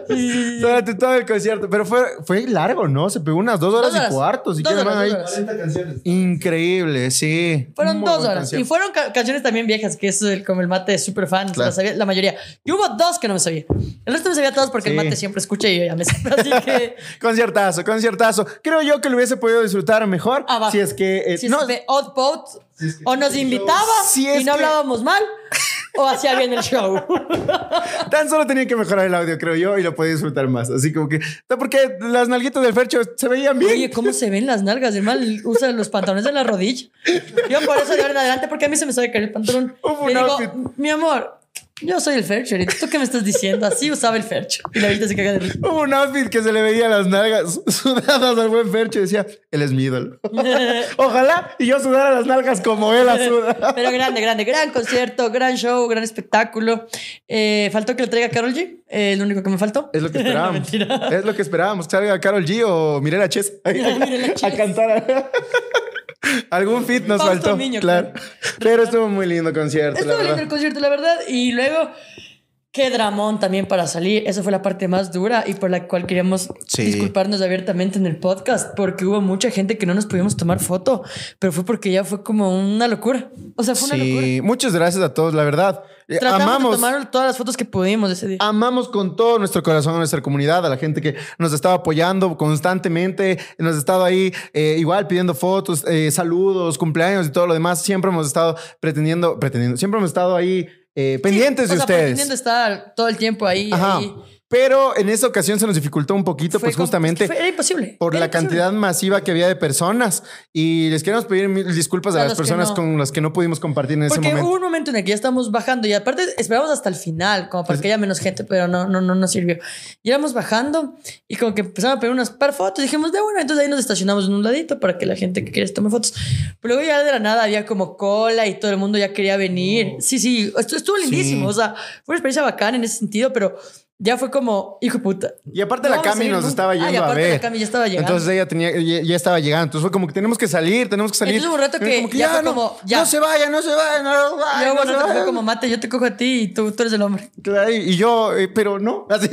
Durante todo el concierto, pero fue, fue largo, ¿no? Se pegó unas dos horas,
Dos horas.
y cuarto. Si quieren, van ahí
horas.
40 canciones.
Increíble, sí.
Fueron
Muy
dos horas.
concierto.
Y fueron ca- canciones también viejas, que es el- como el mate es súper fan,
Claro.
sabía la mayoría. Y hubo dos que no me sabía. El resto me sabía todos porque
Sí.
el mate siempre escucha y yo ya me sé. Así que.
Conciertazo, conciertazo. Creo yo que lo hubiese podido disfrutar mejor
va.
si es que... eh,
Si es
no,
de Odd Boat,
Si es que-
o nos invitaba
Si es
y no
que-
hablábamos mal, o hacía bien el show.
Tan solo tenía que mejorar el audio, creo yo, y lo podía disfrutar más. Así como que... Porque las nalguitas del Fercho se veían bien.
Oye, ¿cómo se ven las nalgas? El mal usa los pantalones de la rodilla. Yo por eso de ahora en adelante, porque a mí se me sabe caer el pantalón. Le digo, mi amor, yo soy el Fercher. ¿Y tú qué me estás diciendo? Así usaba el Fercho. Y la ahorita se caga de risa.
Hubo un outfit que se le veía las nalgas sudadas al buen Fercho y decía, él es mi ídolo. Ojalá y yo sudara las nalgas como él las suda.
Pero grande, grande, gran concierto, gran show, gran espectáculo. Eh, faltó que le traiga Carol G. Eh, lo único que me faltó.
Es lo que esperábamos. es lo que esperábamos. Que salga Carol G o Mirela Chess a, cantar. Algún fit nos
Fausto
faltó. Claro. Pero estuvo muy lindo concierto, la
Estuvo lindo el concierto, la verdad. Y luego, qué dramón también para salir. Esa fue la parte más dura y por la cual queríamos
Sí.
disculparnos abiertamente en el podcast porque hubo mucha gente que no nos pudimos tomar foto, pero fue porque ya fue como una locura. O sea, fue una locura.
Sí, muchas gracias a todos, la verdad. Eh,
Tratamos
Amamos.
de tomar todas las fotos que pudimos ese día.
Amamos con todo nuestro corazón a nuestra comunidad, a la gente que nos estaba apoyando constantemente, nos ha estado ahí eh, igual pidiendo fotos, eh, saludos, cumpleaños y todo lo demás. Siempre hemos estado pretendiendo, pretendiendo, siempre hemos estado ahí eh, pendientes
Sí, o
de
sea,
ustedes.
estar todo el tiempo ahí. Ahí.
Pero en esa ocasión se nos dificultó un poquito,
Fue
pues justamente
fue- era imposible.
por
Era
la
imposible.
cantidad masiva que había de personas. Y les queremos pedir mil disculpas a,
A
las personas
no.
con las que no pudimos compartir en ese
Porque
momento.
hubo un momento en el que ya estamos bajando y aparte esperamos hasta el final, como para que haya menos gente, pero no, no, no nos sirvió. Y íbamos bajando y como que empezamos a pedir unas par fotos. Dijimos, de una, entonces ahí nos estacionamos en un ladito para que la gente que quiera tome fotos. Pero luego ya de la nada había como cola y todo el mundo ya quería venir. Sí, sí, esto estuvo lindísimo. O sea, fue una experiencia bacana en ese sentido, pero ya fue como, hijo de puta.
Y aparte la
a
Cami nos estaba
Ah, y
yendo a
aparte
ver.
la Cami ya estaba llegando.
Entonces ella tenía, ya, ya estaba llegando. Entonces fue como que tenemos que salir, tenemos que salir.
Entonces hubo un rato
Y
que ya fue
no,
como, ya.
no se vaya, no se vaya, no,
Luego
no, no se
que fue
vaya.
como, mate, yo te cojo a ti y tú, tú eres el hombre.
Claro, Y yo, eh, pero no, así,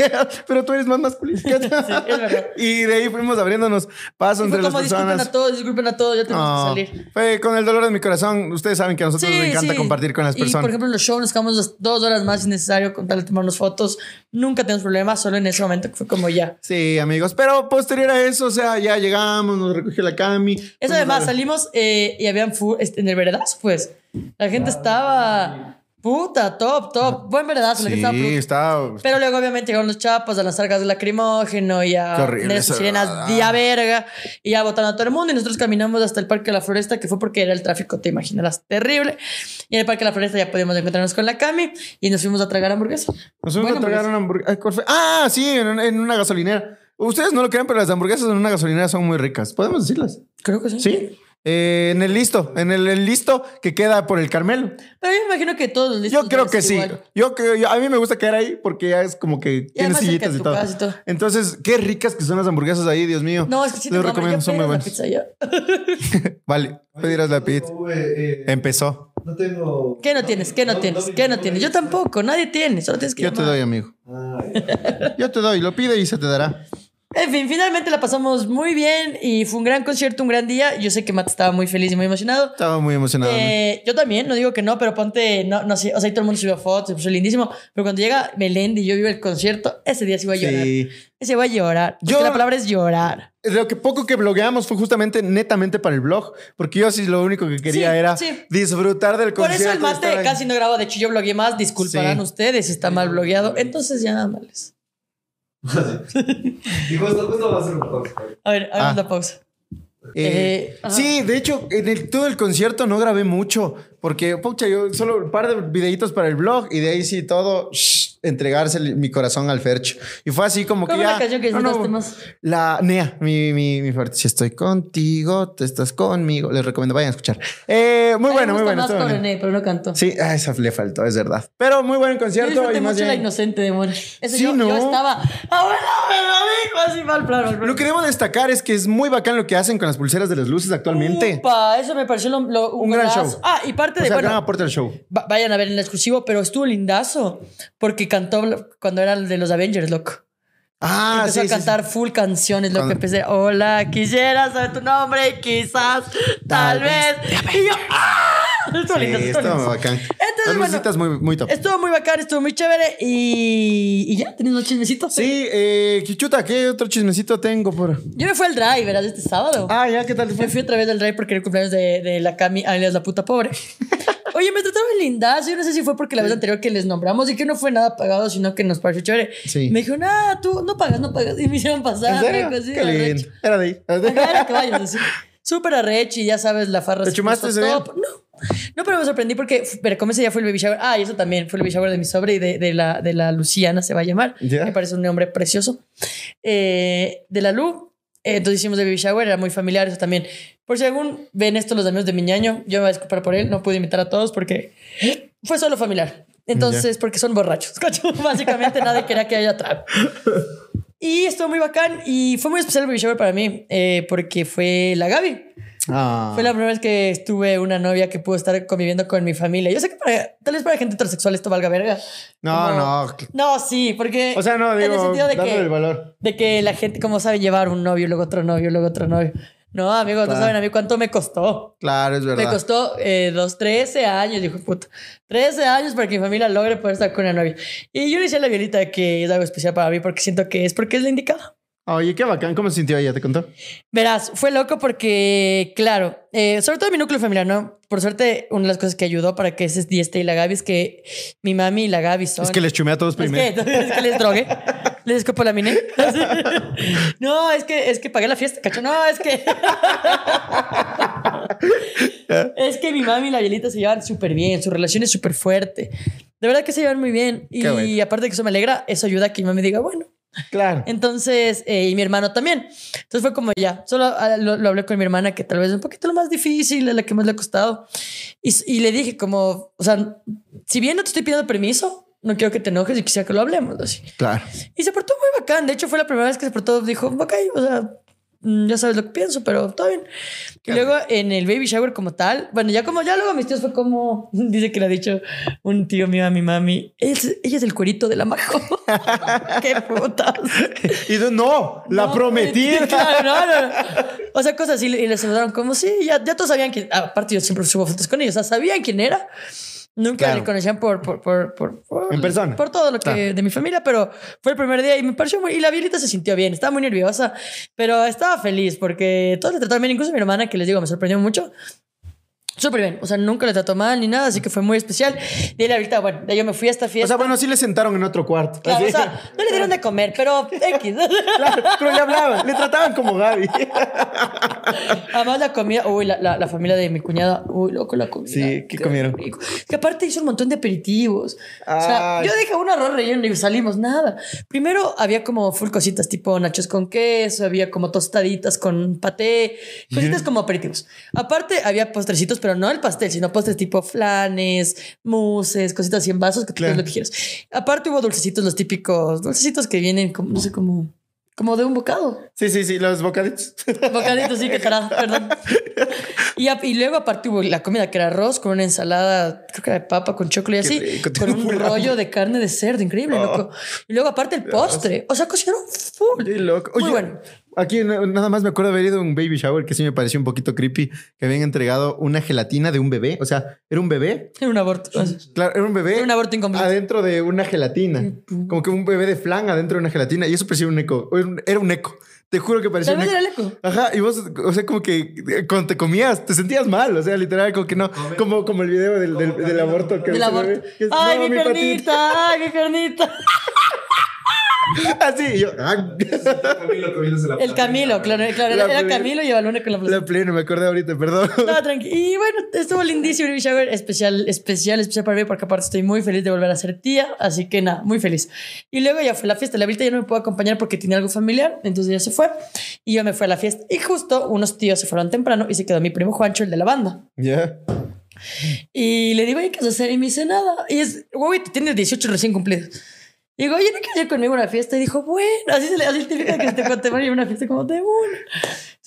pero tú eres más masculino.
es verdad.
y de ahí fuimos abriéndonos paso
Y
entre
fue
las
como, disculpen
personas.
a todos, disculpen a todos, ya tenemos
No,
que salir.
fue con el dolor de mi corazón. Ustedes saben que a nosotros
Sí,
nos encanta
sí.
compartir con las
Y por
personas.
ejemplo, en los shows nos quedamos dos- dos horas más si necesario con tal de tomarnos fotos. Nunca tenemos problemas, solo en ese momento que fue como ya.
Sí, amigos. Pero posterior a eso, o sea, ya llegamos, nos recogió la Cami.
Eso además, salimos eh, y habían este, en el veredazo, pues. La gente estaba puta, top, top. Buen veredazo, la gente estaba
Sí,
puta.
está.
Pero luego, obviamente, llegaron los chapas a lanzar gas de lacrimógeno y a
eso.
sirenas de a verga y ya botaron a todo el mundo. Y nosotros caminamos hasta el Parque de la Floresta, que fue porque era el tráfico, te imaginarás, terrible. Y en el Parque de la Floresta ya podíamos encontrarnos con la Cami y nos fuimos a tragar hamburguesa.
Nos fuimos
Buena
a tragar una hamburguesa. Ah, sí, en, en una gasolinera. Ustedes no lo creen, pero las hamburguesas en una gasolinera son muy ricas. ¿Podemos decirlas?
Creo que sí.
Sí. Eh, en el listo, en el, el listo que queda por el Carmelo.
Pero yo me imagino que todos los listos
Yo creo que sí. Yo creo, yo- a mí me gusta quedar ahí porque ya es como que tiene sillitas y
tu
todo.
y todo.
Entonces, qué ricas que son las hamburguesas ahí, Dios mío.
No, es que sí
Les recomiendo, son muy buenas.
pizza ya.
Vale, pedirás la pizza.
Eh,
Empezó.
No tengo.
¿Qué no tienes? ¿Qué no tienes? ¿Qué no tienes? Yo tampoco. Nadie tiene. Solo tienes que
Yo te doy, amigo.
Ah.
Yo te doy, lo pide y se te dará.
En fin, finalmente la pasamos muy bien y fue un gran concierto, un gran día. Yo sé que Matt estaba muy feliz y muy emocionado.
Estaba muy emocionado.
Eh, yo también, no digo que no, pero ponte, no, no sé, o sea, ahí todo el mundo subió fotos, se puso lindísimo. Pero cuando llega Melendi y yo vivo el concierto, ese día sí voy a llorar.
Sí.
Ese voy a llorar.
Yo-
la palabra es llorar.
Lo que poco que blogueamos fue justamente netamente para el blog, porque yo sí lo único que quería
Sí,
era
sí.
disfrutar del
Por
concierto.
eso el mate casi no grabó. De hecho, yo blogueé más. Disculparán ustedes si está mal blogueado. Entonces ya nada males.
Y justo, justo va a ser un poco.
A ver, hagamos
Ah.
la pausa.
Eh,
Eh,
sí, de hecho, en el, todo el concierto no grabé mucho, porque, pucha, yo solo un par de videitos para el blog y de ahí sí todo, shh, entregarse mi corazón al Fercho. Y fue así como que
¿Cuál fue
ya...
la que
no, no,
más?
La Nea, mi, mi, mi favorita. Si estoy contigo, tú estás conmigo. Les recomiendo, vayan a escuchar. Eh, muy bueno,
me
muy bueno.
más con. René, pero no cantó.
Sí, a esa le faltó, es verdad. Pero muy buen
Yo
concierto.
disfruté
y
mucho la
bien-
inocente de More. Eso
Sí,
yo,
¿no?
yo estaba. ¡Abuela, me lo dijo! Así mal plano.
Lo que debo destacar es que es muy bacán lo que hacen con las pulseras de las luces actualmente.
Upa, eso me pareció lo, lo-
Un gran
golazo.
show.
Ah, y parte
O
de.
sea,
bueno,
gran aporte al show.
va- vayan a ver en el exclusivo, pero estuvo lindazo. Porque cantó cuando era el de los Avengers, loco.
Ah,
empezó
sí,
a
sí,
cantar full canciones, lo que empecé, hola, quisiera saber tu nombre, quizás, tal
Tal
vez. Y yo, ¡ah! Estuvo lindo, estuvo lindo.
bacán.
Entonces, bueno,
muy, muy top.
Estuvo muy bacán, estuvo muy chévere y, y ya, tenemos unos chismecitos.
Sí, eh, Kichuta, ¿qué otro chismecito tengo por...?
Yo me fui al drive, ¿verdad? Este sábado.
Ah, ya, ¿qué tal
Me fui otra vez al drive porque era el cumpleaños de, de la Cami, alias la puta pobre. Oye, me trataron lindas. Yo no sé si fue porque la vez anterior que les nombramos y que no fue nada pagado, sino que nos pareció chévere.
Sí.
Me dijeron, ah, tú no pagas, no pagas. Y me hicieron pasar.
¿En serio?
loco, sí,
Qué lindo. Era de ahí.
Era que vayas, así. Súper arrecho y ya sabes, la farra.
¿Te chumaste ese.
No. No, pero me sorprendí porque, pero como ese día fue el baby shower. Ah, y eso también fue el baby shower de mi sobre y de, de la, de la Luciana se va a llamar.
Ya.
Me parece un nombre precioso. Eh, de la Lu. Entonces hicimos el baby shower, era muy familiar eso también. Por si algún ven esto los amigos de mi ñaño, yo me voy a disculpar por él, no pude invitar a todos porque fue solo familiar. Entonces, porque son borrachos. ¿cacho? Básicamente nadie quería que haya trago. Y estuvo muy bacán y fue muy especial el baby shower para mí eh, porque fue la Gaby.
Ah.
Fue la primera vez que estuve una novia que pudo estar conviviendo con mi familia. Yo sé que para, tal vez para gente heterosexual esto valga verga.
No,
Como-
no.
No, sí, porque...
O sea, no,
en
digo,
el sentido de
dándole el
que,
valor.
de que la gente como sabe llevar un novio, luego otro novio, luego otro novio. No, amigos,
Claro.
no saben a mí cuánto me costó.
Claro, es verdad.
Me costó eh, dos, 13 años, dijo puta. 13 años para que mi familia logre poder estar con una novia. Y yo le decía a la violita que es algo especial para mí porque siento que es porque es la indicada.
Oye, qué bacán. ¿Cómo se sintió ella? ¿Te contó?
Verás, fue loco porque, claro, eh, sobre todo mi núcleo familiar, ¿no? Por suerte, una de las cosas que ayudó para que ese día esté y la Gaby es que mi mami y la Gaby son...
Es que les chumé a todos
Es
primero.
que, es que les drogué. Les escopolaminé. No, es que, es que pagué la fiesta, cacho. No, es que. es que mi mami y la Violita se llevan súper bien. Su relación es súper fuerte. De verdad que se llevan muy bien. Y
bueno.
aparte de que eso me alegra, eso ayuda a que mi mami diga, bueno.
Claro.
Entonces, eh, y mi hermano también. Entonces fue como ya. Solo ah, lo, lo hablé con mi hermana, que tal vez es un poquito lo más difícil, la que más le ha costado. Y, y le dije, como, o sea, si bien no te estoy pidiendo permiso, no quiero que te enojes y quisiera que lo hablemos. Así.
Claro.
Y se portó muy bacán. De hecho, fue la primera vez que se portó. Dijo, ok, o sea, ya sabes lo que pienso, pero todo bien. Y luego en el baby shower como tal, bueno, ya como ya luego mis tíos fue como, dice que le ha dicho un tío mío a mi mami, es, ella es el cuerito de la majo. Qué putas.
Y tú, no, la
No,
prometí.
Claro, no, no, no. O sea, cosas así. Y le saludaron como, sí, ya, ya todos sabían que, aparte yo siempre subo fotos con ellos, o sea, sabían quién era. Nunca
Claro.
le conocían por, por, por, por, por-
En persona.
Por todo lo que
Claro.
de mi familia, pero fue el primer día y me pareció muy. Y la Violita se sintió bien, estaba muy nerviosa, pero estaba feliz porque todos le trataron bien, incluso mi hermana, que les digo, me sorprendió mucho. Súper bien, o sea, nunca le trató mal ni nada, así que fue muy especial. Y ahí la Violita, bueno, de yo me fui a esta
O
fiesta.
sea, bueno, sí le sentaron en otro cuarto.
Claro,
Así.
o sea, no le dieron de comer, pero X.
Claro, pero le hablaban, le trataban como Gaby.
Además, la comida, uy, la, la, la familia de mi cuñada, uy, loco, la comida.
Sí, ¿qué comieron?
rico. Que aparte hizo un montón de aperitivos. O sea, yo dije un arroz relleno y salimos, nada. Primero había como full cositas tipo nachos con queso, había como tostaditas con paté, cositas como aperitivos. Aparte, había postrecitos, pero no el pastel, sino postres tipo flanes, muses, cositas así en vasos, que tú
Claro.
pides lo que quieras. Aparte, hubo dulcecitos, los típicos, dulcecitos que vienen como, no sé, como, como de un bocado.
Sí, sí, sí, los bocaditos.
Bocadito, sí, que tarado, perdón. Y, a- y luego aparte hubo la comida que era arroz con una ensalada, creo que era de papa con chocolate y así,
rico,
con un rollo de carne de cerdo, increíble,
Oh.
loco. Y luego aparte el postre, o sea, cocinaron full. Muy bueno.
Aquí na- nada más me acuerdo haber ido a un baby shower que sí me pareció un poquito creepy, que habían entregado una gelatina de un bebé. O sea, era un bebé.
Era un aborto.
Claro, era un bebé.
Era un aborto incompleto.
Adentro de una gelatina. Como que un bebé de flan adentro de una gelatina. Y eso parecía un eco. Era un- un eco. Te juro que parecía
Tal
un
vez
eco.
era el eco.
Ajá, y vos, o sea, como que eh, cuando te comías, te sentías mal, o sea, literal, como que no, como, como el video del, del, del aborto. Que
Del aborto.
ve, que es,
Ay,
"No,
mi
patita".
carnita, ay, mi carnita.
Así, y yo, ah,
Camilo comiéndose la
El Camilo, claro, claro.
La
Era
plena.
Camilo y Balone con la plaza.
la plena, me acordé ahorita, perdón.
No, tranqui. Y bueno, estuvo lindísimo el baby shower, especial, especial, especial para mí, porque aparte estoy muy feliz de volver a ser tía, así que nada, muy feliz. Y luego ya fue la fiesta, la ahorita ya no me puedo acompañar porque tiene algo familiar, entonces ya se fue. Y yo me fui a la fiesta. Y justo unos tíos se fueron temprano y se quedó mi primo Juancho, el de la banda.
Ya.
Y le digo, ¿qué vas a hacer? Y me dice, nada. Y es, güey, tiene 18 recién cumplidos. Y digo, oye, ¿no quieres ir conmigo a una fiesta? Y dijo, bueno, así se le así típica que te, te van a ir a una fiesta como de una.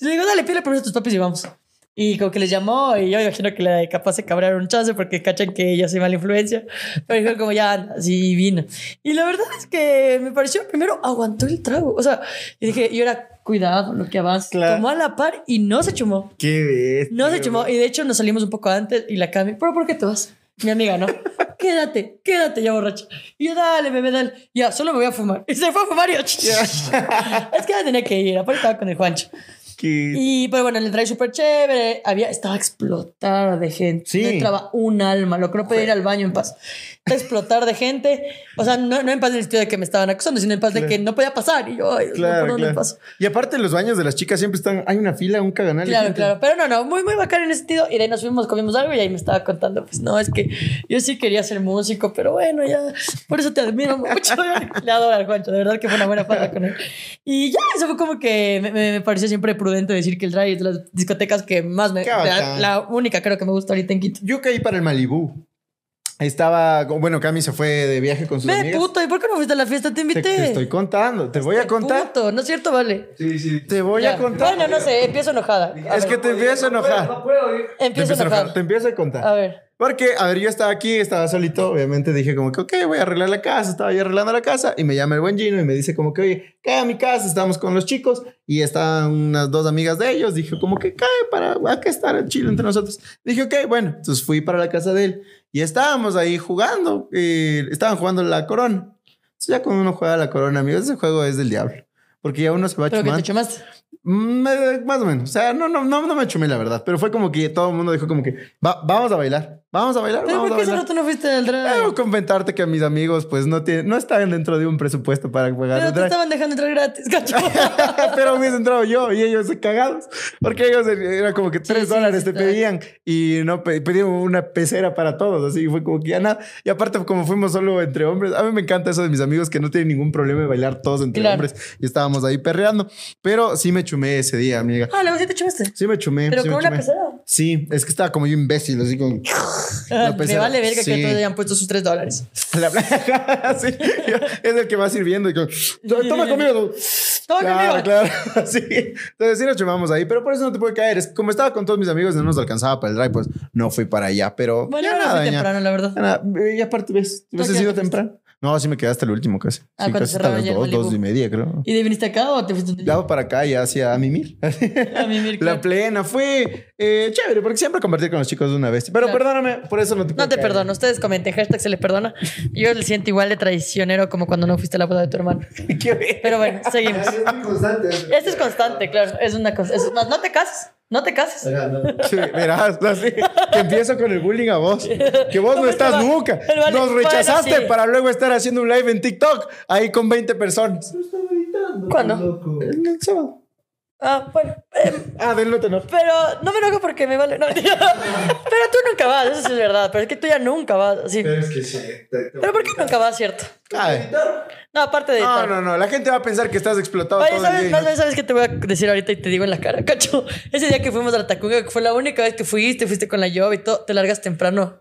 Y le digo, dale, pídele permiso a tus papis y vamos. Y como que les llamó y yo imagino que le capaz se cabraron un chance porque cachan que yo soy mala influencia. Pero dijo como ya anda, así vino. Y la verdad es que me pareció, primero aguantó el trago. O sea, y dije, yo era cuidado lo que avanza.
Claro.
Tomó a la par y no se chumó.
Qué bestia.
No se chumó. Y de hecho nos salimos un poco antes y la Cami, ¿pero por qué te vas? Mi amiga, ¿no? quédate, quédate ya borracha. Y yo, dale, bebé, dale. Ya, solo me voy a fumar. Y se fue a fumar y yo, es que ya tenía que ir. Aparte estaba con el Juancho.
Qué-
Y pues bueno, le trae súper chévere. Había, estaba explotada de gente.
Sí.
No entraba un alma, lo que no podía ir al baño en paz. Explotar de gente. O sea, no, no en paz en el sentido de que me estaban acusando, sino en paz de que no podía pasar. Y yo, ay,
Claro,
¿por dónde
claro.
paso?
Y aparte los baños de las chicas siempre están, hay una fila, un caganal.
Claro, claro. Pero no, no, muy, muy bacán en ese sentido. Y de ahí nos fuimos, comimos algo y ahí me estaba contando, pues no, es que yo sí quería ser músico, pero bueno, ya, por eso te admiro mucho. Le adoro al Juancho, de verdad que fue una buena farra con él. Y ya, eso fue como que me, me- me pareció siempre prudente decir que el Dry es de las discotecas que más me. La, la única creo que me gusta ahorita en Quito.
Yo caí para el Malibú. Estaba, bueno, Cami se fue de viaje con sus
Ve,
amigas.
puto, ¿y por qué no fuiste a la fiesta? Te
Te,
invité.
te estoy contando, te voy a contar.
Puto, ¿no es cierto? Vale.
Sí, sí.
Te voy
Ya.
a contar.
Bueno, no sé, empiezo enojada. A
Es
ver,
que te empiezo a enojar.
No puedo ir.
Te
empiezo
empiezo a enojar.
enojada.
Te empiezo a contar.
A ver.
Porque, a ver, yo estaba aquí, estaba solito, obviamente dije como que, ok, voy a arreglar la casa, estaba yo arreglando la casa y me llama el buen Gino y me dice como que, oye, cae a mi casa, estamos con los chicos y estaban unas dos amigas de ellos, dije como que cae para, hay que estar en Chile entre nosotros. Dije, ok, bueno, entonces fui para la casa de él y estábamos ahí jugando, eh, estaban jugando la corona. Entonces ya cuando uno juega la corona, amigos, ese juego es del diablo. Porque ya uno se va
Pero que
chumando.
te chumaste.
Mm, eh, Más o menos. O sea, no, no, no, no me chumé, la verdad. Pero fue como que todo el mundo dijo como que "Va- vamos a bailar. Vamos a bailar.
¿Pero
vamos
por
a
qué ese
bailar.
rato no fuiste al Dry?
Debo comentarte que mis amigos pues no, tienen, no estaban dentro de un presupuesto para pagar
Pero
el
te estaban dejando entrar gratis, cacho.
Pero hubiese entrado yo y ellos cagados. Porque ellos era como que tres
sí,
dólares
sí,
te
está.
pedían y no pe- pedían una pecera para todos. Así fue como que ya nada. Y aparte, como fuimos solo entre hombres, a mí me encanta eso de mis amigos que no tienen ningún problema de bailar todos entre
Claro.
hombres y estábamos ahí perreando. Pero sí me chumé ese día, amiga.
Ah, luego sí te chumaste.
Sí me chumé.
Pero
sí
con una pecera.
Sí, es que estaba como yo imbécil, así como.
Me vale verga
Sí.
que todos hayan puesto sus tres dólares.
La sí, es el que va sirviendo y como, toma conmigo.
Toma
claro,
conmigo.
claro. Sí. Entonces sí nos chumamos ahí, pero por eso no te puede caer. Es que como estaba con todos mis amigos y no nos alcanzaba para el drive, pues no fui para allá. Pero
Bueno,
ya
no
nada,
fui
ya.
temprano, la verdad.
Ya nada. Y aparte, ¿ves?
¿Tú a
¿Hubieses
qué
ido
hora fuiste?
temprano? No, sí me quedé hasta el último casi.
Ah,
sí,
¿cuándo
casi hasta las dos, dos y media, creo.
¿Y de viniste acá o te fuiste
voy para acá, ya hacia Mimir.
a mimir?
La
claro?
plena fue eh, chévere, porque siempre compartir con los chicos de una vez. Pero
Claro.
perdóname, por eso no te
No te
caer.
perdono. Ustedes comenten. Hashtag se le perdona. Yo le siento igual de traicionero como cuando no fuiste a la boda de tu hermano.
Qué bien.
Pero bueno, seguimos.
Es muy constante.
Esto es constante, claro. Es una cosa. es más, no te cases. No te cases.
No.
Sí, verás, así, que empiezo con el bullying a vos. Que vos no
¿Cómo
estás nunca.
Vale-
Nos
bueno,
rechazaste
sí.
para luego estar haciendo un live en TikTok ahí con 20 personas.
Pero estaba gritando.
¿Cuándo?
El sábado.
Ah, bueno. eh,
Ah, del no te enojes.
pero no me enojo porque me vale. No, pero tú nunca vas, eso sí es verdad. Pero es que tú ya nunca vas. Sí.
Pero es que sí. te- te-
Pero ¿por qué nunca vas, cierto?
Ay.
No, aparte de.
No, no, no. La gente va a pensar que estás explotado
Oye,
todo el
¿sabes,
día.
más
no-
¿sabes qué te voy a decir ahorita y te digo en la cara, cacho? Ese día que fuimos a la Tacunga, que fue la única vez que fuiste, fuiste con la Job y todo, te largas temprano.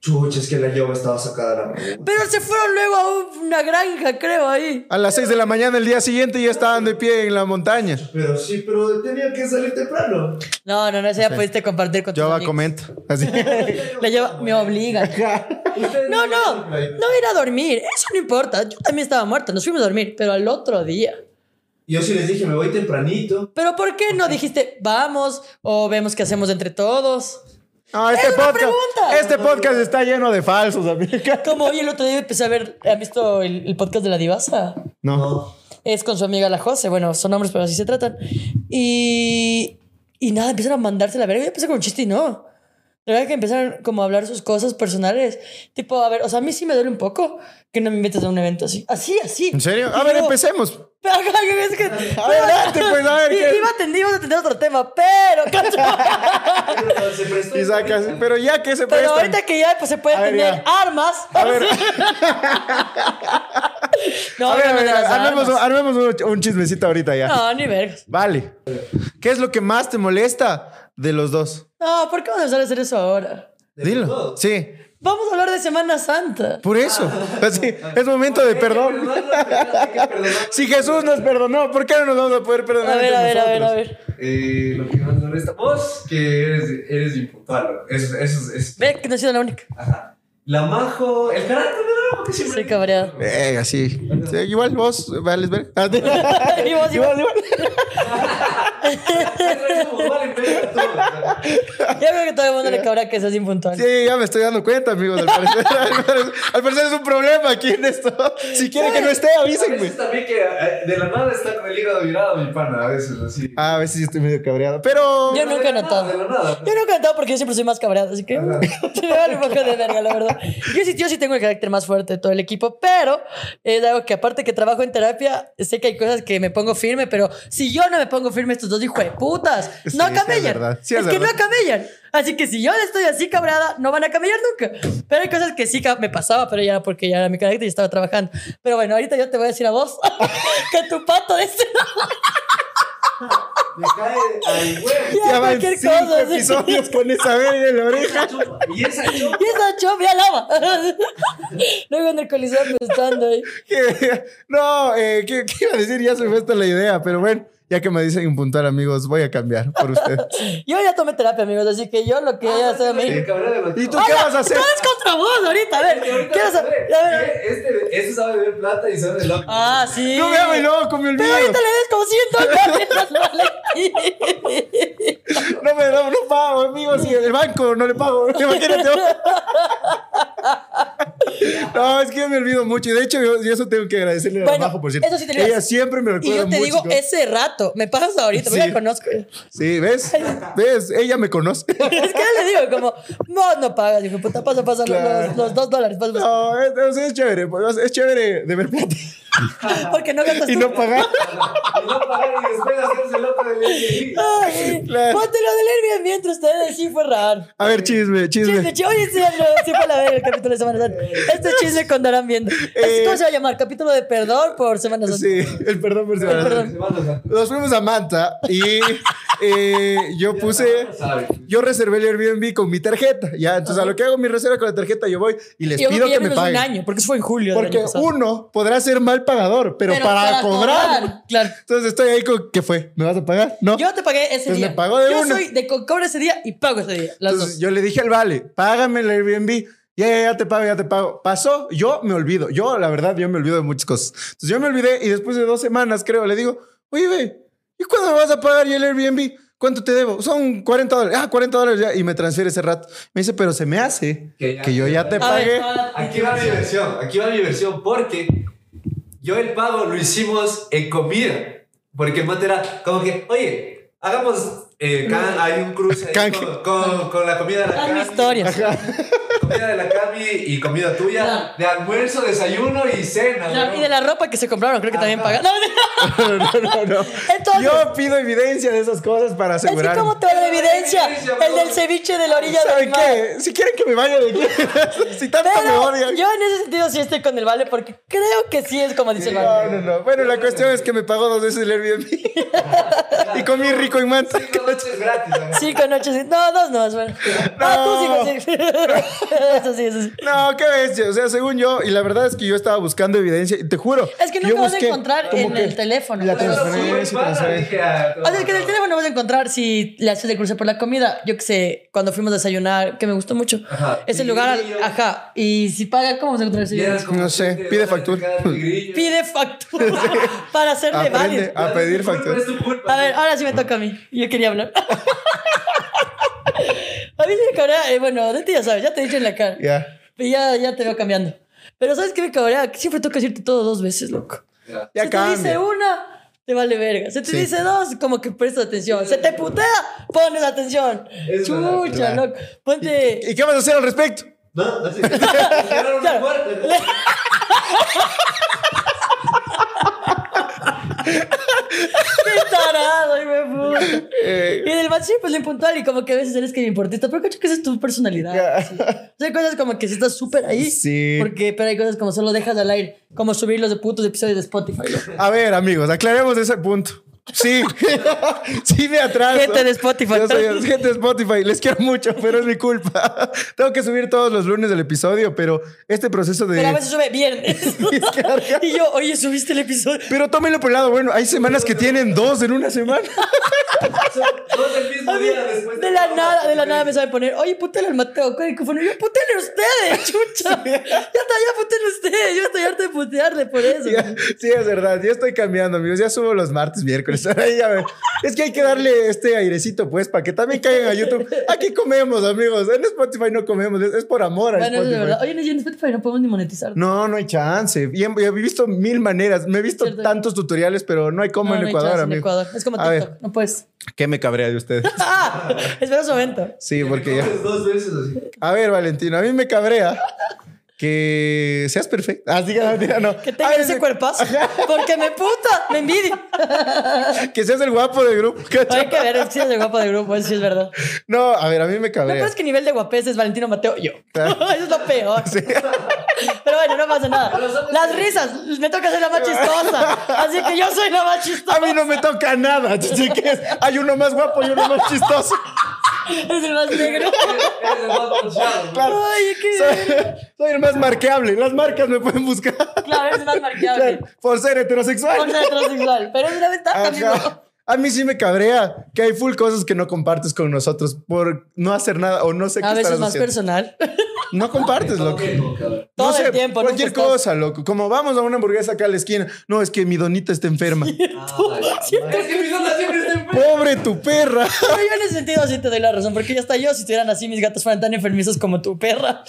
Chucha, es que la llave estaba sacada de la mano.
Pero se fueron luego a una granja, creo, ahí.
A las 6 de la mañana el día siguiente ya estaban de pie en la montaña.
Pero sí, pero tenía que salir temprano.
No, no, no, ese día pudiste compartir con tus
Yo va, comento. Así.
La lleva, me obligan.
Ustedes
No, no, no ir a dormir, eso no importa. Yo también estaba muerta, nos fuimos a dormir, pero al otro día.
Yo sí les dije, me voy tempranito.
Pero ¿por qué no dijiste, vamos, o vemos qué hacemos entre todos?
No, este podcast. Este podcast está lleno de falsos, amiga.
Como hoy el otro día empecé a ver, ¿han visto el, el podcast de la divasa?
No.
Es con su amiga la Jose, bueno, son hombres, pero así se tratan. Y, y nada, empezaron a mandarse la verga. Yo empecé con un chiste y no. La verdad que empezaron como a hablar sus cosas personales. Tipo, a ver, o sea, a mí sí me duele un poco que no me invites a un evento así. Así, así.
¿En serio? A
Y
ver,
yo-
empecemos.
Pero, es que-
A ver, date, pues, a ver.
Iba a atender, iba a atender otro tema, pero.
Pero se prestó
Y sacas. Pero ya que se
Pero
prestan.
ahorita que ya pues, se puede
A ver,
tener
ya.
armas.
A ver.
no,
A ver, a ver, armemos, armemos un, un chismecito ahorita ya.
No, ni vergas.
Vale. ¿Qué es lo que más te molesta de los dos?
No, ¿por qué vamos a empezar a hacer eso ahora?
Dilo. Sí,
Vamos a hablar de Semana Santa.
por eso. Así, es momento de perdón. Si Jesús nos perdonó, ¿por qué no nos vamos a poder perdonar?
A ver, a ver, a ver, a ver.
Eh, lo que más nos resta. Vos, que eres, eres impuntual. Eso, eso es.
Ve que no he sido la única.
Ajá. La Majo, el carácter Majo que siempre.
Soy cabreado.
Eh, así. Sí, igual vos, vales ver.
Y vos, igual, igual. Yo creo que todo el mundo le cabrea que seas impuntual.
Sí, ya me estoy dando cuenta, amigos. Al parecer, al parecer- al parecer es un problema aquí en esto. Si quieren que no esté,
A
avísenme.
veces también que eh, de la nada está con el hígado virado, mi pana, a veces así.
Ah, a veces sí estoy medio cabreado. Pero.
Yo nunca he notado. Yo nunca he notado porque yo siempre soy más cabreado, así que me vale un poco de verga, la verdad. Yo sí, yo sí tengo el carácter más fuerte de todo el equipo, pero es algo que aparte que trabajo en terapia, sé que hay cosas que me pongo firme, pero si yo no me pongo firme, estos dos hijos de putas
Sí,
no
sí, es
camellan.
Sí, es
es que
verdad.
no camellan. Así que si yo estoy así cabreada, no van a camellar nunca. Pero hay cosas que sí me pasaba, pero ya porque ya era mi carácter y estaba trabajando. Pero bueno, ahorita yo te voy a decir a vos que tu pato de este
Me cae al huevo.
Ya,
Ya van
cualquier
cinco
cosa, sí.
episodios con esa verga en la oreja.
Y esa chupa.
Y esa chop ya lava. Luego en el coliseo estando ahí.
Que- No, eh, ¿qué, qué iba a decir? Ya se me fue esta la idea, pero bueno, ya que me dicen impuntual, amigos, voy a cambiar por ustedes.
Yo ya tomé terapia, amigos, así que yo lo que ella hace a mí.
El cabrón de los
¿Y tú qué vas a hacer?
Todo es contra vos ahorita, a ver. ¿Qué vas a ver.
Este, este sabe beber plata y sabe de loco.
Ah, sí.
No me hagas loco, me olvido.
Pero ahorita le des como 100 dólares.
No me no, no pago, amigo. Si el banco no le pago, imagínate. No, es que yo me olvido mucho. Y de hecho, yo, yo eso tengo que agradecerle a
Bueno,
Majo, por cierto.
eso sí te.
Ella siempre me
Y
recuerda
yo te
mucho.
digo, ese rato, me pasas ahorita, porque
Sí.
ya conozco. Es
Sí, ¿ves? ¿Ves? Ella me conoce.
que yo le digo, como, no, no pagas, dijo, puta, pasa, pasa
Claro.
los, los dos dólares, pasa, pasa.
No, es, es- es chévere. pues, Es chévere de ver plata
Porque no gastas
y
tú.
no pagar.
Y no pagar y después hacerse loco del Airbnb.
Ay,
Claro.
Ponte lo del Airbnb entre ustedes, sí fue raro.
A ver, chisme, chisme.
Chisme, chisme. Oye, sí, sí fue la verga el capítulo de Semana Santa. Este chisme con Darán viendo. Este,
Eh,
¿Cómo se va a llamar? Capítulo de perdón por Semana Santa.
Sí, el perdón por Semana Santa.
los
Nos fuimos a Manta y eh, yo puse. Yo reservé el Airbnb con mi tarjeta. Ya, entonces a lo que hago mi reserva con la tarjeta, yo voy y les
yo
pido que me
vimos un
paguen.
año, porque eso fue en julio.
Porque uno podrá ser mal pagador, pero,
Pero
para,
para
cobrar.
cobrar, claro.
Entonces estoy ahí con, ¿qué fue? ¿Me vas a pagar? No.
Yo te pagué ese
Pues
día.
me pagó de
yo
una.
soy de co- cobro ese día y pago ese día. Las
Entonces
dos.
yo le dije al Vale, págame el Airbnb. Ya, ya, ya te pago, ya te pago. Pasó, yo me olvido. Yo, la verdad, yo me olvido de muchas cosas. Entonces yo me olvidé y después de dos semanas, creo, le digo, oye, ve, ¿y cuándo me vas a pagar el Airbnb? ¿Cuánto te debo? Son 40 dólares. Ah, 40 dólares ya. Y me transfiere ese rato. Me dice, pero se me hace
Que ya-
que yo ya te pagué.
Aquí va mi versión, aquí va mi versión, porque yo el pago lo hicimos en comida. Porque el mate era como que, oye, hagamos, eh, can- hay un cruce ahí con, con, con la comida de la Cami.
historias.
Comida de la Cami y comida tuya. De almuerzo, desayuno y cena. ¿no?
y de la ropa que se compraron, creo que también pagan. No,
No, no, no.
Entonces-
yo pido evidencia de esas cosas para
es que
asegurar.
como te va la evidencia.
Evidencia,
El del ceviche de la orilla del
¿Saben
mar.
qué? Si quieren que me vaya de aquí, si tanto me
Pero
odian.
yo en ese sentido sí estoy con el vale porque creo que sí es como dice el
No,
vale.
no, no. Bueno, la cuestión es que me pagó dos veces el Airbnb. y comí rico en Manta.
Cinco noches gratis. ¿no?
Cinco noches. No, dos no, es bueno. Ah, tú sí, sí. Eso sí, eso sí.
No, qué bestia. O sea, según yo, y la verdad es que yo estaba buscando evidencia, y te juro.
Es que
yo
nunca vas a encontrar en
que
el teléfono.
La transferencia,
O sea, es que en el teléfono vas a encontrar si le haces el cruce por la comida. Yo que sé, cuando fuimos a desayunar, que me gustó mucho.
Ajá.
Ese lugar, ajá. Y si paga, ¿cómo vas a encontrar ese
Y
lugar?
eras como
No sé, pide factura.
Pide factura para hacerle válido.
a pedir factura.
A ver, ahora sí me toca a mí. Yo quería hablar. a mí sí me cabrea. eh, bueno, de ti ya sabes, ya te he dicho en la cara.
Ya.
Y ya, ya te veo cambiando. Pero ¿sabes qué me cabrea? Que siempre toca decirte todo dos veces, loco.
Ya.
Ya
Se te dice
cambia.
una, te vale verga. Se te
Sí.
dice dos, como que prestas atención. Se te putea, pones atención.
Es
Chucha,
verdad.
loco. Ponte.
¿Y qué vas a hacer al respecto?
No,
Claro.
puerta.
¡Qué tarado, de puta!
Eh,
Y del man siempre es lo impuntual y como que a veces eres que me importista, pero cacho que esa es tu personalidad.
Ya.
sí. O sea, hay cosas como que si estás súper ahí.
Sí.
Porque, pero hay cosas como solo dejas al aire, como subir los de putos episodios de Spotify.
a ver, amigos, aclaremos ese punto. Sí, sí me atraso.
Gente de Spotify.
Yo soy gente de Spotify. Les quiero mucho, pero es mi culpa. Tengo que subir todos los lunes el episodio, pero este proceso de...
Pero a veces sube viernes. Y yo, oye, subiste el episodio.
Pero tómenlo por el lado bueno. Hay semanas que tienen dos en una semana.
Todos el mismo
mí,
día después
de la nada, de la nada me sabe poner, oye, putele al Mateo. Y yo, putele ustedes, chucha. ya está, ya putele ustedes. Yo estoy harto de putearle por eso.
Ya, sí, es verdad. Ya estoy cambiando, amigos. Ya subo los martes, miércoles. Es que hay que darle este airecito, pues, para que también caigan a YouTube. Aquí comemos, amigos. En Spotify no comemos. Es, por amor a
Bueno,
Spotify.
verdad. Oye, no, en Spotify no podemos ni monetizar.
No, no hay chance. Y he, he visto mil maneras. Me he visto
Cierto.
tantos tutoriales, pero no hay como
No,
en
no hay
Ecuador,
en. Ecuador. Es como
A ver.
No puedes.
¿Qué me cabrea de ustedes?
¡Ah! Espera su momento.
Sí, porque ya.
Dos veces así.
A ver, Valentino, a mí me cabrea que seas perfecto. Así que no, no.
Que tenga
A ver,
ese cuerpazo. Porque me puta, me envidia.
Que seas el guapo del grupo. ¿cacho?
Hay que ver si es el guapo de grupo, eso sí es verdad.
No, a ver, a mí me
Lo
cabrea.
peor es que nivel de guapés es Valentino Mateo yo.
Claro.
Eso es lo peor. Pero bueno, no pasa nada. Las risas, me toca ser la más chistosa. Así que yo soy la más chistosa.
A mí no me toca nada. Así que es- hay uno más guapo y uno más chistoso.
Es el más negro.
Eres el más manchado.
Claro.
Ay, qué
Soy, soy el más marqueable. Las marcas me pueden buscar.
Claro, es el más marcable.
Claro, por ser heterosexual.
Por ser heterosexual. Pero es una ventaja, amigo.
A mí sí me cabrea que hay full cosas que no compartes con nosotros por no hacer nada o no sé qué
A veces
estarás
más
haciendo.
personal.
No compartes, loco.
Todo
no sé,
el tiempo,
Cualquier
estás-
cosa, loco. Como vamos a una hamburguesa acá a la esquina. No, es que mi donita está enferma.
Es que mi zona siempre está enferma.
Pobre tu perra.
Pero yo en ese sentido sí te doy la razón, porque ya hasta yo, si estuvieran así, mis gatos fueran tan enfermizos como tu perra.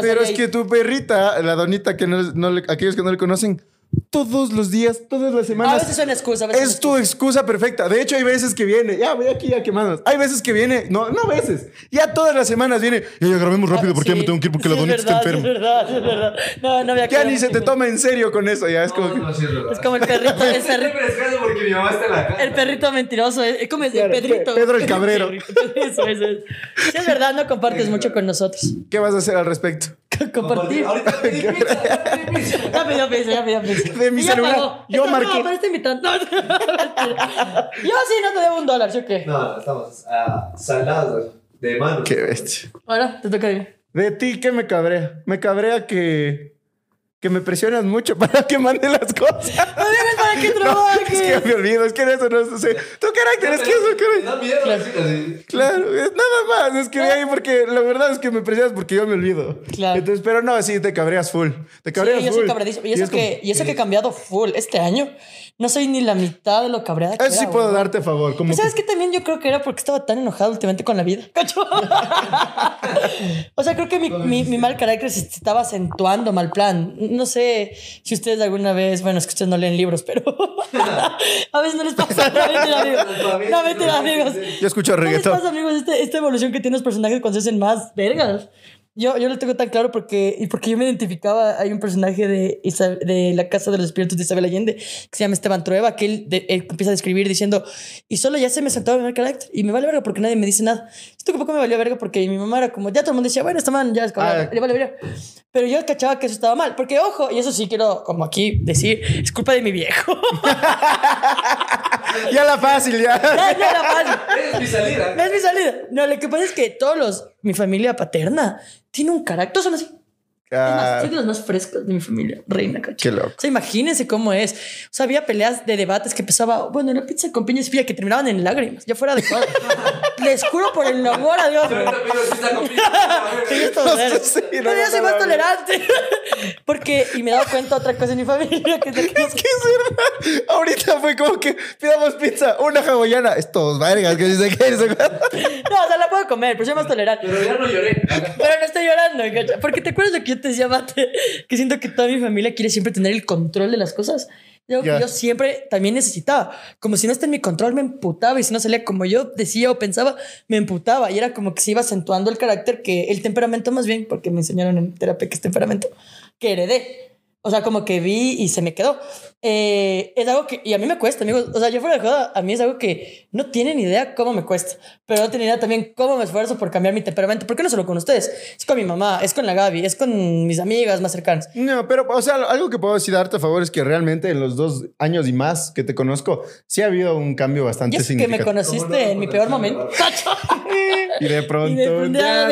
Pero es
ahí.
que tu perrita, la donita que no, no le- aquellos que no le conocen, todos los días, todas las
A
semanas.
veces suena excusa. A veces
Es tu excusa perfecta. De hecho, hay veces que viene. Ya, voy aquí ya quemándonos. Hay veces que viene. No, no veces. Ya todas las semanas viene. Ya, ya grabemos rápido porque ya me tengo que ir porque la
es
donita está enferma.
Es verdad, es verdad. No, no había
Ya ni se te toma en serio con eso. Ya es como.
No,
que-
no, sí es
como el perrito, el perrito,
porque mi mamá está en la casa.
el perrito mentiroso. Es como el
Claro,
Pedrito.
Pe- Pedro el Cabrero.
Eso, eso es. Sí, es verdad, no compartes mucho con nosotros.
¿Qué vas a hacer al respecto?
Compartir.
Ahorita pedí pizza, ya pedí pizza.
Ya pidió pizza.
De mi celular,
pagó.
yo
Esto
marqué.
No, pero. No, mentira. yo sí no te debo un dólar, ¿sí o qué?
No, estamos ah, saldados de mano.
Qué bestia.
Ahora te toca a mí.
De ti, ¿qué me cabrea? Me cabrea que. Que me presionas mucho para que mande las cosas.
No debes para que
No,
trabajes.
es que me olvido, es que eso no sé. Tu carácter, es que eso, caray. Claro, es nada más. Escribí ahí porque la verdad es que me presionas porque yo me olvido.
Claro.
Entonces, pero no, sí, te cabreas full. Te cabreas
Sí, yo
full.
soy cabreadísimo. Y
Y
eso,
es como-
que, y eso que he cambiado full este año. No soy ni la mitad de lo cabreada que
Eso sí
era,
puedo
güey.
darte favor. Como
¿Y ¿Sabes
que-
qué? También yo creo que era porque estaba tan enojado últimamente con la vida. ¿Cacho? o sea, creo que mi, mi, mi mal carácter se estaba acentuando mal plan. No sé si ustedes alguna vez, bueno, es que ustedes no leen libros, pero a veces no les pasa. No, mentira, amigos. No, mentira, amigos.
Yo escucho
¿No les
reggaetón.
pasa, amigos, este- esta evolución que tienen los personajes cuando se hacen más vergas? Yo, yo lo tengo tan claro porque, y porque yo me identificaba. Hay un personaje de, de La Casa de los Espíritus de Isabel Allende que se llama Esteban Trueba, que él, de- él empieza a describir diciendo: Y solo ya se me mi mal carácter y me vale verga porque nadie me dice nada. Esto que poco me valió verga porque mi mamá era como: Ya todo el mundo decía, bueno, esta man ya es como,
Ah.
le vale verga. Pero yo cachaba que eso estaba mal. Porque, ojo, y eso sí quiero, como aquí, decir: es culpa de mi viejo.
Ya la fácil, ya.
ya, ya era fácil.
Es mi salida.
Es mi salida. No, lo que pasa es que todos los, mi familia paterna tiene un carácter, son así. Es más,
Ah,
soy de los más frescos de mi familia, reina, cacho.
Qué loco.
O sea, imagínense cómo es. O sea, había peleas de debates que empezaba, bueno, la pizza con piña y que terminaban en lágrimas. Ya fuera de cuadro. Les juro por el amor a Dios. Pero yo soy más tolerante. Porque, y me he dado cuenta otra cosa en mi familia, que es de que
Es que es verdad. Ahorita fue como que pidamos pizza, una hawaiana. Estos vergas que dice que
No, o sea, la puedo comer, pero soy más tolerante.
Pero ya no lloré.
Pero no estoy llorando. Porque te acuerdas lo que yo Mate, que siento que toda mi familia quiere siempre tener el control de las cosas. Yo,
Ya.
yo siempre también necesitaba. Como si no está en mi control, me emputaba. Y si no salía como yo decía o pensaba, me emputaba. Y era como que se iba acentuando el carácter, que el temperamento más bien, porque me enseñaron en terapia que es temperamento, que heredé. O sea, como que vi y se me quedó. Eh, es algo que, y a mí me cuesta, amigos. O sea, yo fuera de joda, a mí es algo que no tienen idea cómo me cuesta. Pero no tienen idea también cómo me esfuerzo por cambiar mi temperamento. ¿Por qué no solo con ustedes? Es con mi mamá, es con la Gaby, es con mis amigas más cercanas.
No, pero, o sea, algo que puedo decir darte a favor es que realmente en los dos años y más que te conozco, sí ha habido un cambio bastante
Y es que me
significativo.
conociste
¿Cómo no?
en mi peor momento.
Y de pronto,
Y de pronto,
ya.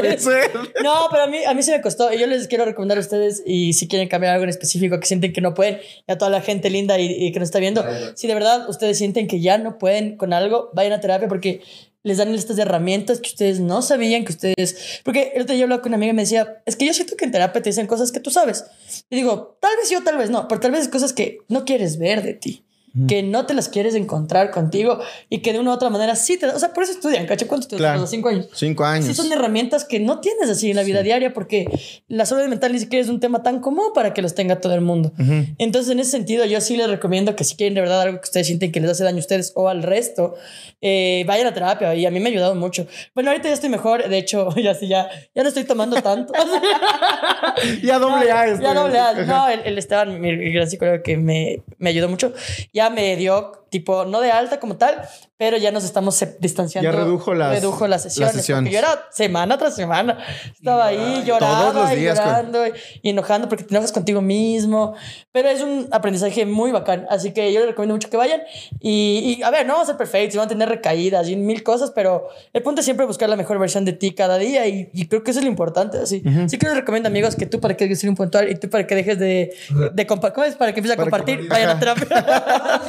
No, pero a mí, a mí sí me costó. Y yo les quiero recomendar a ustedes, y si quieren cambiar algo en específico que sienten que no pueden, y a toda la gente linda y, y que nos está viendo, si de verdad ustedes sienten que ya no pueden con algo, vayan a terapia porque les dan estas herramientas que ustedes no sabían que ustedes... Porque el otro día yo hablaba con una amiga y me decía, es que yo siento que en terapia te dicen cosas que tú sabes. Y digo, tal vez yo, tal vez no, pero tal vez es cosas que no quieres ver de ti. Que no te las quieres encontrar contigo y que de una u otra manera sí te... O sea, por eso estudian, ¿cacho? ¿Cuánto estudias?
Claro.
¿A los cinco años?
Cinco años.
Sí, son herramientas que no tienes así en la vida diaria porque la salud mental ni siquiera es un tema tan común para que los tenga todo el mundo. Entonces, en ese sentido, yo sí les recomiendo que si quieren de verdad algo que ustedes sienten que les hace daño a ustedes o al resto, eh, vayan a terapia y a mí me ha ayudado mucho. Bueno, ahorita ya estoy mejor, de hecho, ya sí, ya, ya no estoy tomando tanto.
Ya doble A.
Ya doble A. No, el, el Esteban, mi, mi gran psicólogo que me, me ayudó mucho, ya me dio tipo, no de alta como tal, pero ya nos estamos distanciando.
Ya redujo las-
redujo las sesiones.
las sesiones.
Porque yo era semana tras semana. Estaba ahí llorando
Todos los
y
días, con-
llorando y, y enojando porque te enojas contigo mismo. Pero es un aprendizaje muy bacán. Así que yo les recomiendo mucho que vayan. Y, y, a ver, no van a ser perfectos, van a tener recaídas y mil cosas, pero el punto es siempre buscar la mejor versión de ti cada día. Y, y creo que eso es lo importante. Así, Así que les recomiendo, amigos, que tú para que dejes de ser un puntual y tú para que dejes de, de ¿Cómo es? Para que empieces a
Para
compartir,
compartir.
vayan a terapia.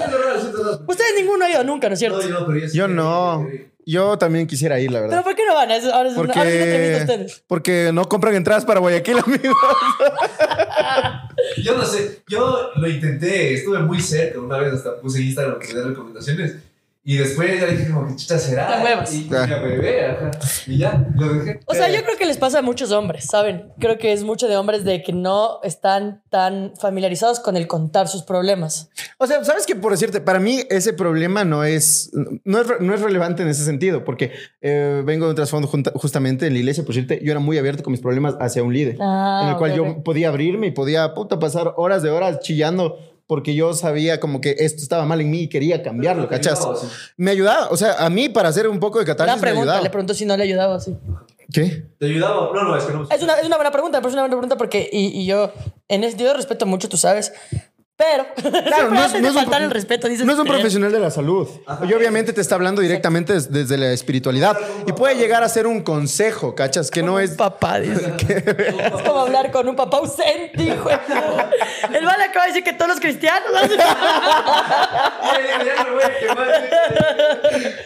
Ustedes ninguno ha ido nunca, ¿no es cierto?
No, yo no, pero yo sí
Yo
quería,
no.
quería.
Yo también quisiera ir, la
Pero
verdad.
¿por qué no van? Es- Ahora es una
Porque,
ustedes.
porque no compran entradas para Guayaquil, amigos.
Yo no sé, yo lo intenté, estuve muy cerca, una vez hasta puse Instagram que me recomendaciones y después ya dije como que chucha será
Te huevas.
y,
Ah.
ya bebé, ajá, y ya, lo dejé.
O sea, yo creo que les pasa a muchos hombres, ¿saben? Creo que es mucho de hombres de que no están tan familiarizados con el contar sus problemas.
O sea, sabes que por decirte, para mí ese problema no es, no es, no es relevante en ese sentido, porque eh, vengo de un trasfondo justamente en la iglesia, por decirte, yo era muy abierto con mis problemas hacia un líder,
Ah,
en el cual
ok,
yo podía abrirme y podía puta, pasar horas de horas chillando porque yo sabía como que esto estaba mal en mí y quería cambiarlo,
sí.
Me ayudaba, o sea, a mí para hacer un poco de
Una
catarsis me
pregunta,
ayudaba.
le pregunto si no le ayudaba así.
¿Qué?
¿Te ayudaba? No, no, es que no.
Es una, es una buena pregunta, pero es una buena pregunta porque, y, y yo, en ese yo respeto mucho, tú sabes, pero
Claro, no es, no es un,
faltar
pro-
el respeto, dices,
no es un profesional de la salud. Y obviamente te está hablando directamente des- desde la espiritualidad. Y puede llegar a ser un consejo, ¿cachas? Que no es...
Papá, dice. es como hablar con un papá ausente, hijo. El vale acaba de decir que todos los cristianos.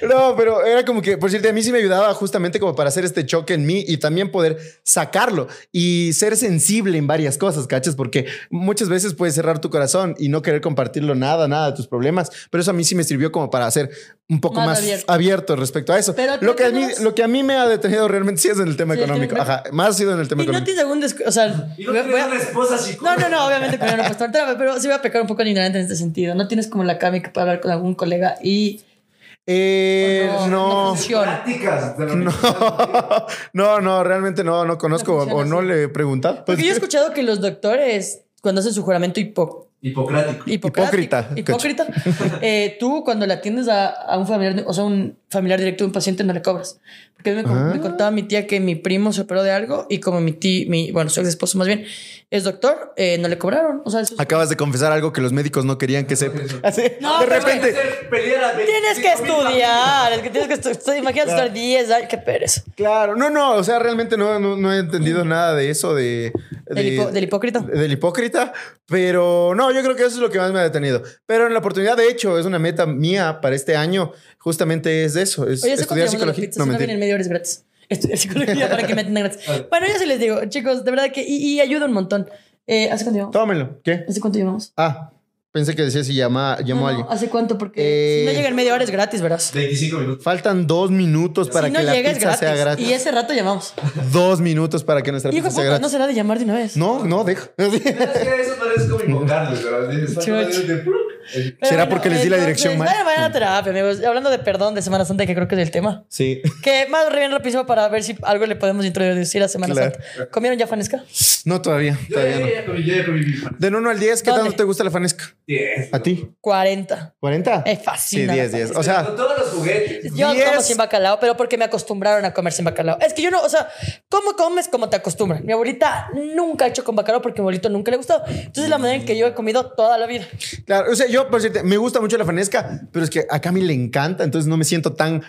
No, pero era como que, por cierto, a mí sí me ayudaba justamente como para hacer este choque en mí y también poder sacarlo y ser sensible en varias cosas, ¿cachas? Porque muchas veces puedes cerrar tu corazón y no querer compartirlo nada, nada de tus problemas, pero eso a mí sí me sirvió como para ser un poco
Más
más,
abierto.
abierto. respecto a eso.
Pero
Lo que, a mí, lo que a mí me ha detenido realmente sí es en el tema
Sí,
económico. Ajá, más ha sido en el tema
Y no
económico.
tienes algún descu- O sea,
Y no
voy a-
tienes una esposa
No, no, no, obviamente no puesto en terapia, pero sí voy a pecar un poco de ignorante en este sentido. No tienes como la cami que para hablar con algún colega y
Eh,
no,
no.
no
la-
No, no, realmente no, no conozco
No
o- no le he preguntado.
Porque yo he escuchado que los doctores, cuando hacen su juramento hipo,
Hipocrático.
hipocrático-
Hipócrita,
hipócrita, eh, tú cuando le atiendes a, a un familiar, o sea, un familiar directo de un paciente, no le cobras. Porque me,
Ah.
me contaba mi tía que mi primo se operó de algo y como mi tía, mi, bueno, su ex esposo más bien, es doctor, eh, no le cobraron. O sea, eso es-
Acabas de confesar algo que los médicos no querían que sepa. Así,
No,
de repente.
Tienes que
25,000
estudiar, es que tienes que estudiar. Imagínate
Claro.
estar 10 años, qué pereza.
Claro, no, no, o sea, realmente no, no, no he entendido nada de eso de,
Del, hipo- del hipócrita.
del hipócrita, pero no, yo creo que eso es lo que más me ha detenido. Pero en la oportunidad, de hecho, es una meta mía para este año, justamente es de eso, es
Oye, ¿hace cuánto
estudiar
de
psicología. no mentira.
Es gratis. Estudiar psicología para que me atiendan gratis. Bueno, yo sí les digo, chicos, de verdad que... Y, y ayuda un montón. Eh, ¿Hace cuánto llevamos?
Tómelo, ¿qué?
¿Hace cuánto llevamos?
Ah, pensé que decía si llama, llamó
No,
a alguien.
¿Hace cuánto? Porque
Eh,
si no llega en media hora es gratis, verás.
25 minutos.
Faltan dos minutos para
si
que
no
la
llega es
pizza
gratis.
sea gratis.
Y ese rato llamamos.
Dos minutos para que nuestra pizza
de
sea
puta, no
gratis.
será de llamar de una vez.
No, no, deja.
Es que eso parece como invocarles, ¿verdad? Dices,
Chuch.
"Falta de-
Pero
¿Será porque les di la
entonces,
dirección mal?
Vayan, vayan a terapia, amigos. Hablando de perdón de Semana Santa, que creo que es el tema.
Sí.
Que más bien rapidísimo para ver si algo le podemos introducir a Semana
Claro.
Santa. ¿Comieron ya fanesca?
No, todavía.
Yo
Todavía no.
ya comí, yo ya comí mi pan.
Del 1 al 10, ¿qué
¿Dónde?
tanto te gusta la fanesca?
Diez.
¿A ti?
40.
¿40?
Me fascina
Sí,
la
10, 10.
Pero
O sea,
con todos los juguetes.
Yo como sin bacalao, pero porque me acostumbraron a comer sin bacalao. Es que yo no, o sea, ¿cómo comes como te acostumbran? Mi abuelita nunca ha hecho con bacalao porque a mi abuelito nunca le gustó. Entonces es la manera en que yo he comido toda la vida.
claro, o sea, yo, por cierto, me gusta mucho la fanesca, pero es que a Cami le encanta, entonces no me siento tan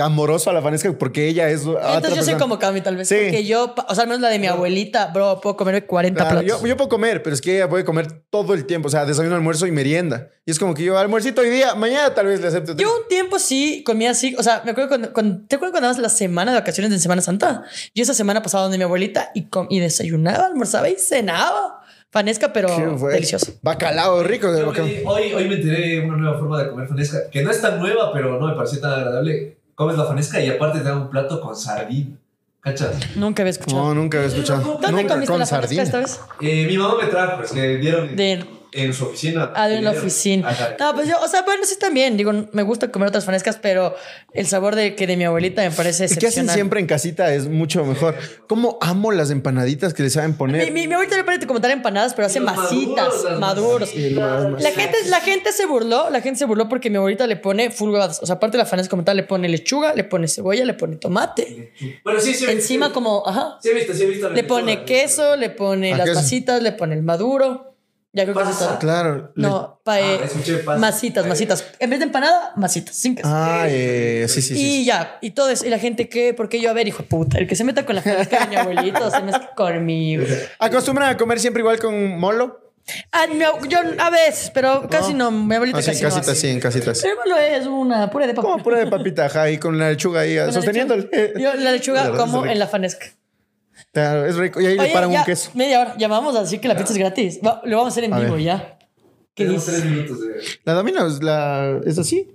amoroso a la fanesca porque ella es. otra
Entonces yo soy
persona.
como Cami tal vez.
Sí.
Porque yo, o sea, al menos la de mi abuelita, bro, puedo comerme 40
Claro,
platos.
yo, yo puedo comer, pero es que ella puede comer todo el tiempo, o sea, desayuno, almuerzo y merienda. Y es como que yo almuercito hoy día, mañana tal vez le acepto.
Yo un tiempo sí comía así, o sea, me acuerdo cuando, cuando- ¿te acuerdas cuando dabas la semana de vacaciones de Semana Santa? Yo esa semana pasaba donde mi abuelita y, com- y desayunaba, almorzaba y cenaba. Fanesca, pero delicioso.
Bacalao rico. de bacalao.
hoy, hoy me enteré una nueva forma de comer fanesca, que no es tan nueva, pero no me pareció tan agradable. Comes la fanesca y aparte te dan un plato con sardina. ¿Cachas?
Nunca había escuchado.
No, nunca había escuchado.
¿Dónde
Nunca
comiste
con
la fanesca
sardina.
esta vez?
Eh, mi mamá me trajo, pues que dieron
De-
en su oficina.
Ah, de en la oficina.
Ajá.
No, pues yo, o sea, bueno, sí también. Digo, me gusta comer otras fanescas, pero el sabor de que de mi abuelita me parece
¿Y qué hacen
excepcional.
siempre en casita? Es mucho mejor. ¿Cómo amo las empanaditas que le saben poner?
mi, mi abuelita le parece como tal empanadas, pero hace masitas,
maduros,
La gente, la gente se burló, la gente se burló porque mi abuelita le pone full huevadas. O sea, aparte de la fanesca como tal, le pone lechuga, le pone cebolla, le pone tomate.
Bueno, sí, sí.
Encima
sí.
como, ajá.
Sí, he visto, sí, he visto. la
Le pone queso, le pone las masitas, le pone el maduro. Ya creo que eso es
Pasa.
todo.
Claro. le-
No, pa, eh,
Ah, pasa.
masitas, masitas. En vez de empanada, masitas, sin queso.
Ah, eh, sí, sí,
Y
sí.
ya, y todo eso. Y la gente, ¿qué? ¿Por qué yo? A ver, hijo de puta, el que se meta con la fanesca de mi abuelito se mezcla conmigo.
¿Acostumbran a comer siempre igual con molo?
Ah, mi yo a veces, pero casi no. Mi abuelita
Así, en
casi no
casitas,
hace.
sí, en casitas.
Pero es una pura de papa.
Como pura de papita, ajá, y con la lechuga ahí, sosteniéndole.
lechuga. Yo la lechuga como en la fanesca.
Claro, es rico. Y ahí le
Oye,
paran
ya,
un queso.
media hora. Llamamos a decir que la pizza es gratis. Va- lo vamos a hacer en
A
vivo
ver.
ya. ¿Qué
Tenemos
dices?
tres minutos de.
La Domino's, la... ¿es así?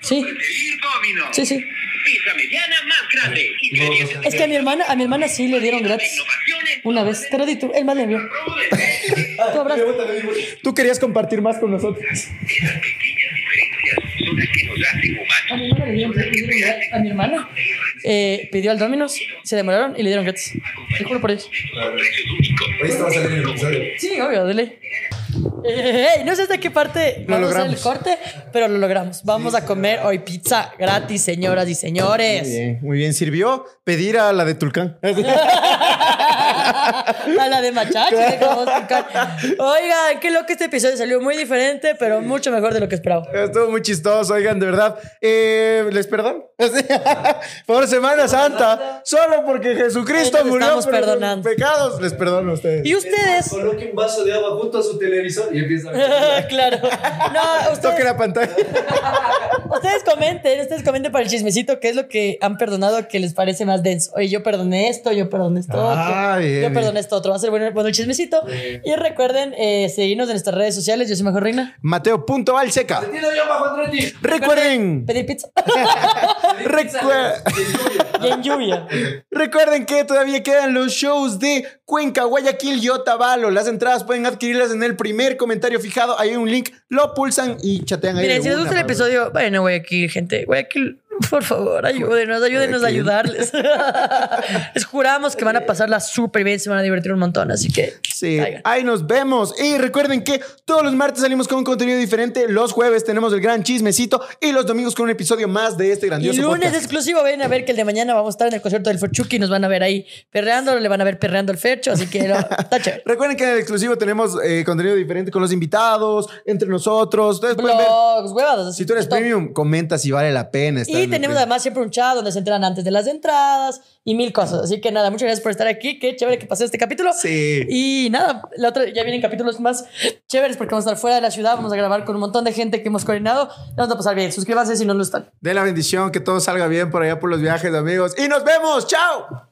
Sí,
Pedir Domino.
sí, sí.
Pizza mediana más grande. Ingredientes
Es que a mi hermana, a mi hermana sí le dieron gratis. Una vez. Pero di tú, él más le envió. Tú habrás-
Tú querías compartir más con nosotros.
Esas pequeñas diferencias son las que nos hacen
A mi
humanos.
hermana le le dieron gratis. A mi hermana eh, pidió al Domino's, se demoraron y le dieron gratis. Te juro por Dios.
Precios únicos.
Hoy estaba saliendo el episodio.
Sí, obvio, dele. Eh, no sé hasta qué parte
Lo
vamos a hacer el
logramos.
corte, pero lo logramos. Vamos a comer hoy pizza gratis, señoras y
Muy
señores.
bien, muy bien. Sirvió pedir a la de Tulcán.
A la de Machachi. dejamos. Oigan, qué loco este episodio salió muy diferente, pero mucho mejor de lo que esperaba.
Estuvo muy chistoso, oigan, de verdad. Eh, ¿Les perdón? por Semana Santa, solo porque Jesucristo murió
estamos
por
perdonando.
pecados, les perdono a ustedes.
Y ustedes.
Coloque un vaso de agua junto a su televisor y empieza a.
claro. No,
Toque
ustedes,
la pantalla.
ustedes comenten, ustedes comenten para el chismecito qué es lo que han perdonado que les parece más denso. Oye, yo perdoné esto, yo perdoné esto otro.
Bien,
yo
bien.
perdoné esto otro. Va a ser bueno, bueno el chismecito. Y recuerden eh, seguirnos en nuestras redes sociales. Yo soy Mejor Reina.
Mateo.alseca. Recuerden,
Pedir pizza.
recue-
y en lluvia.
recuerden que todavía quedan los shows de Cuenca, Guayaquil y Otavalo. Las entradas pueden adquirirlas en el primer comentario fijado. Ahí hay un link, lo pulsan y chatean ahí.
Miren, si les gusta el episodio, vayan a Guayaquil, gente. Guayaquil, por favor, ayúdenos, ayúdenos a ayudarles. Les juramos que van a pasarla súper bien, se van a divertir un montón, así que.
Sí,
caigan.
ahí nos vemos. Y recuerden que todos los martes salimos con un contenido diferente. Los jueves tenemos el gran chismecito y los domingos con un episodio más de este
Y
grandioso
lunes
podcast.
exclusivo, ven a ver que el de mañana vamos a estar en el concierto del Ferchuki y nos van a ver ahí perreando, le van a ver perreando el Fercho, así que no, está chévere.
Recuerden que en el exclusivo tenemos eh, contenido diferente con los invitados, entre nosotros. Ustedes pueden ver.
Blogs,
Si tú eres premium, comenta si vale la pena. estar
Y tenemos además siempre un chat donde se enteran antes de las entradas y mil cosas. Así que nada, muchas gracias por estar aquí. Qué chévere que pasó este capítulo.
Sí.
Y nada, la otra, ya vienen capítulos más chéveres porque vamos a estar fuera de la ciudad, vamos a grabar con un montón de gente que hemos coordinado. Vamos a pasar bien. Suscríbanse si no lo están.
De la bendición, que todo salga bien por allá por los viajes, amigos. Y nos vemos. ¡Chao!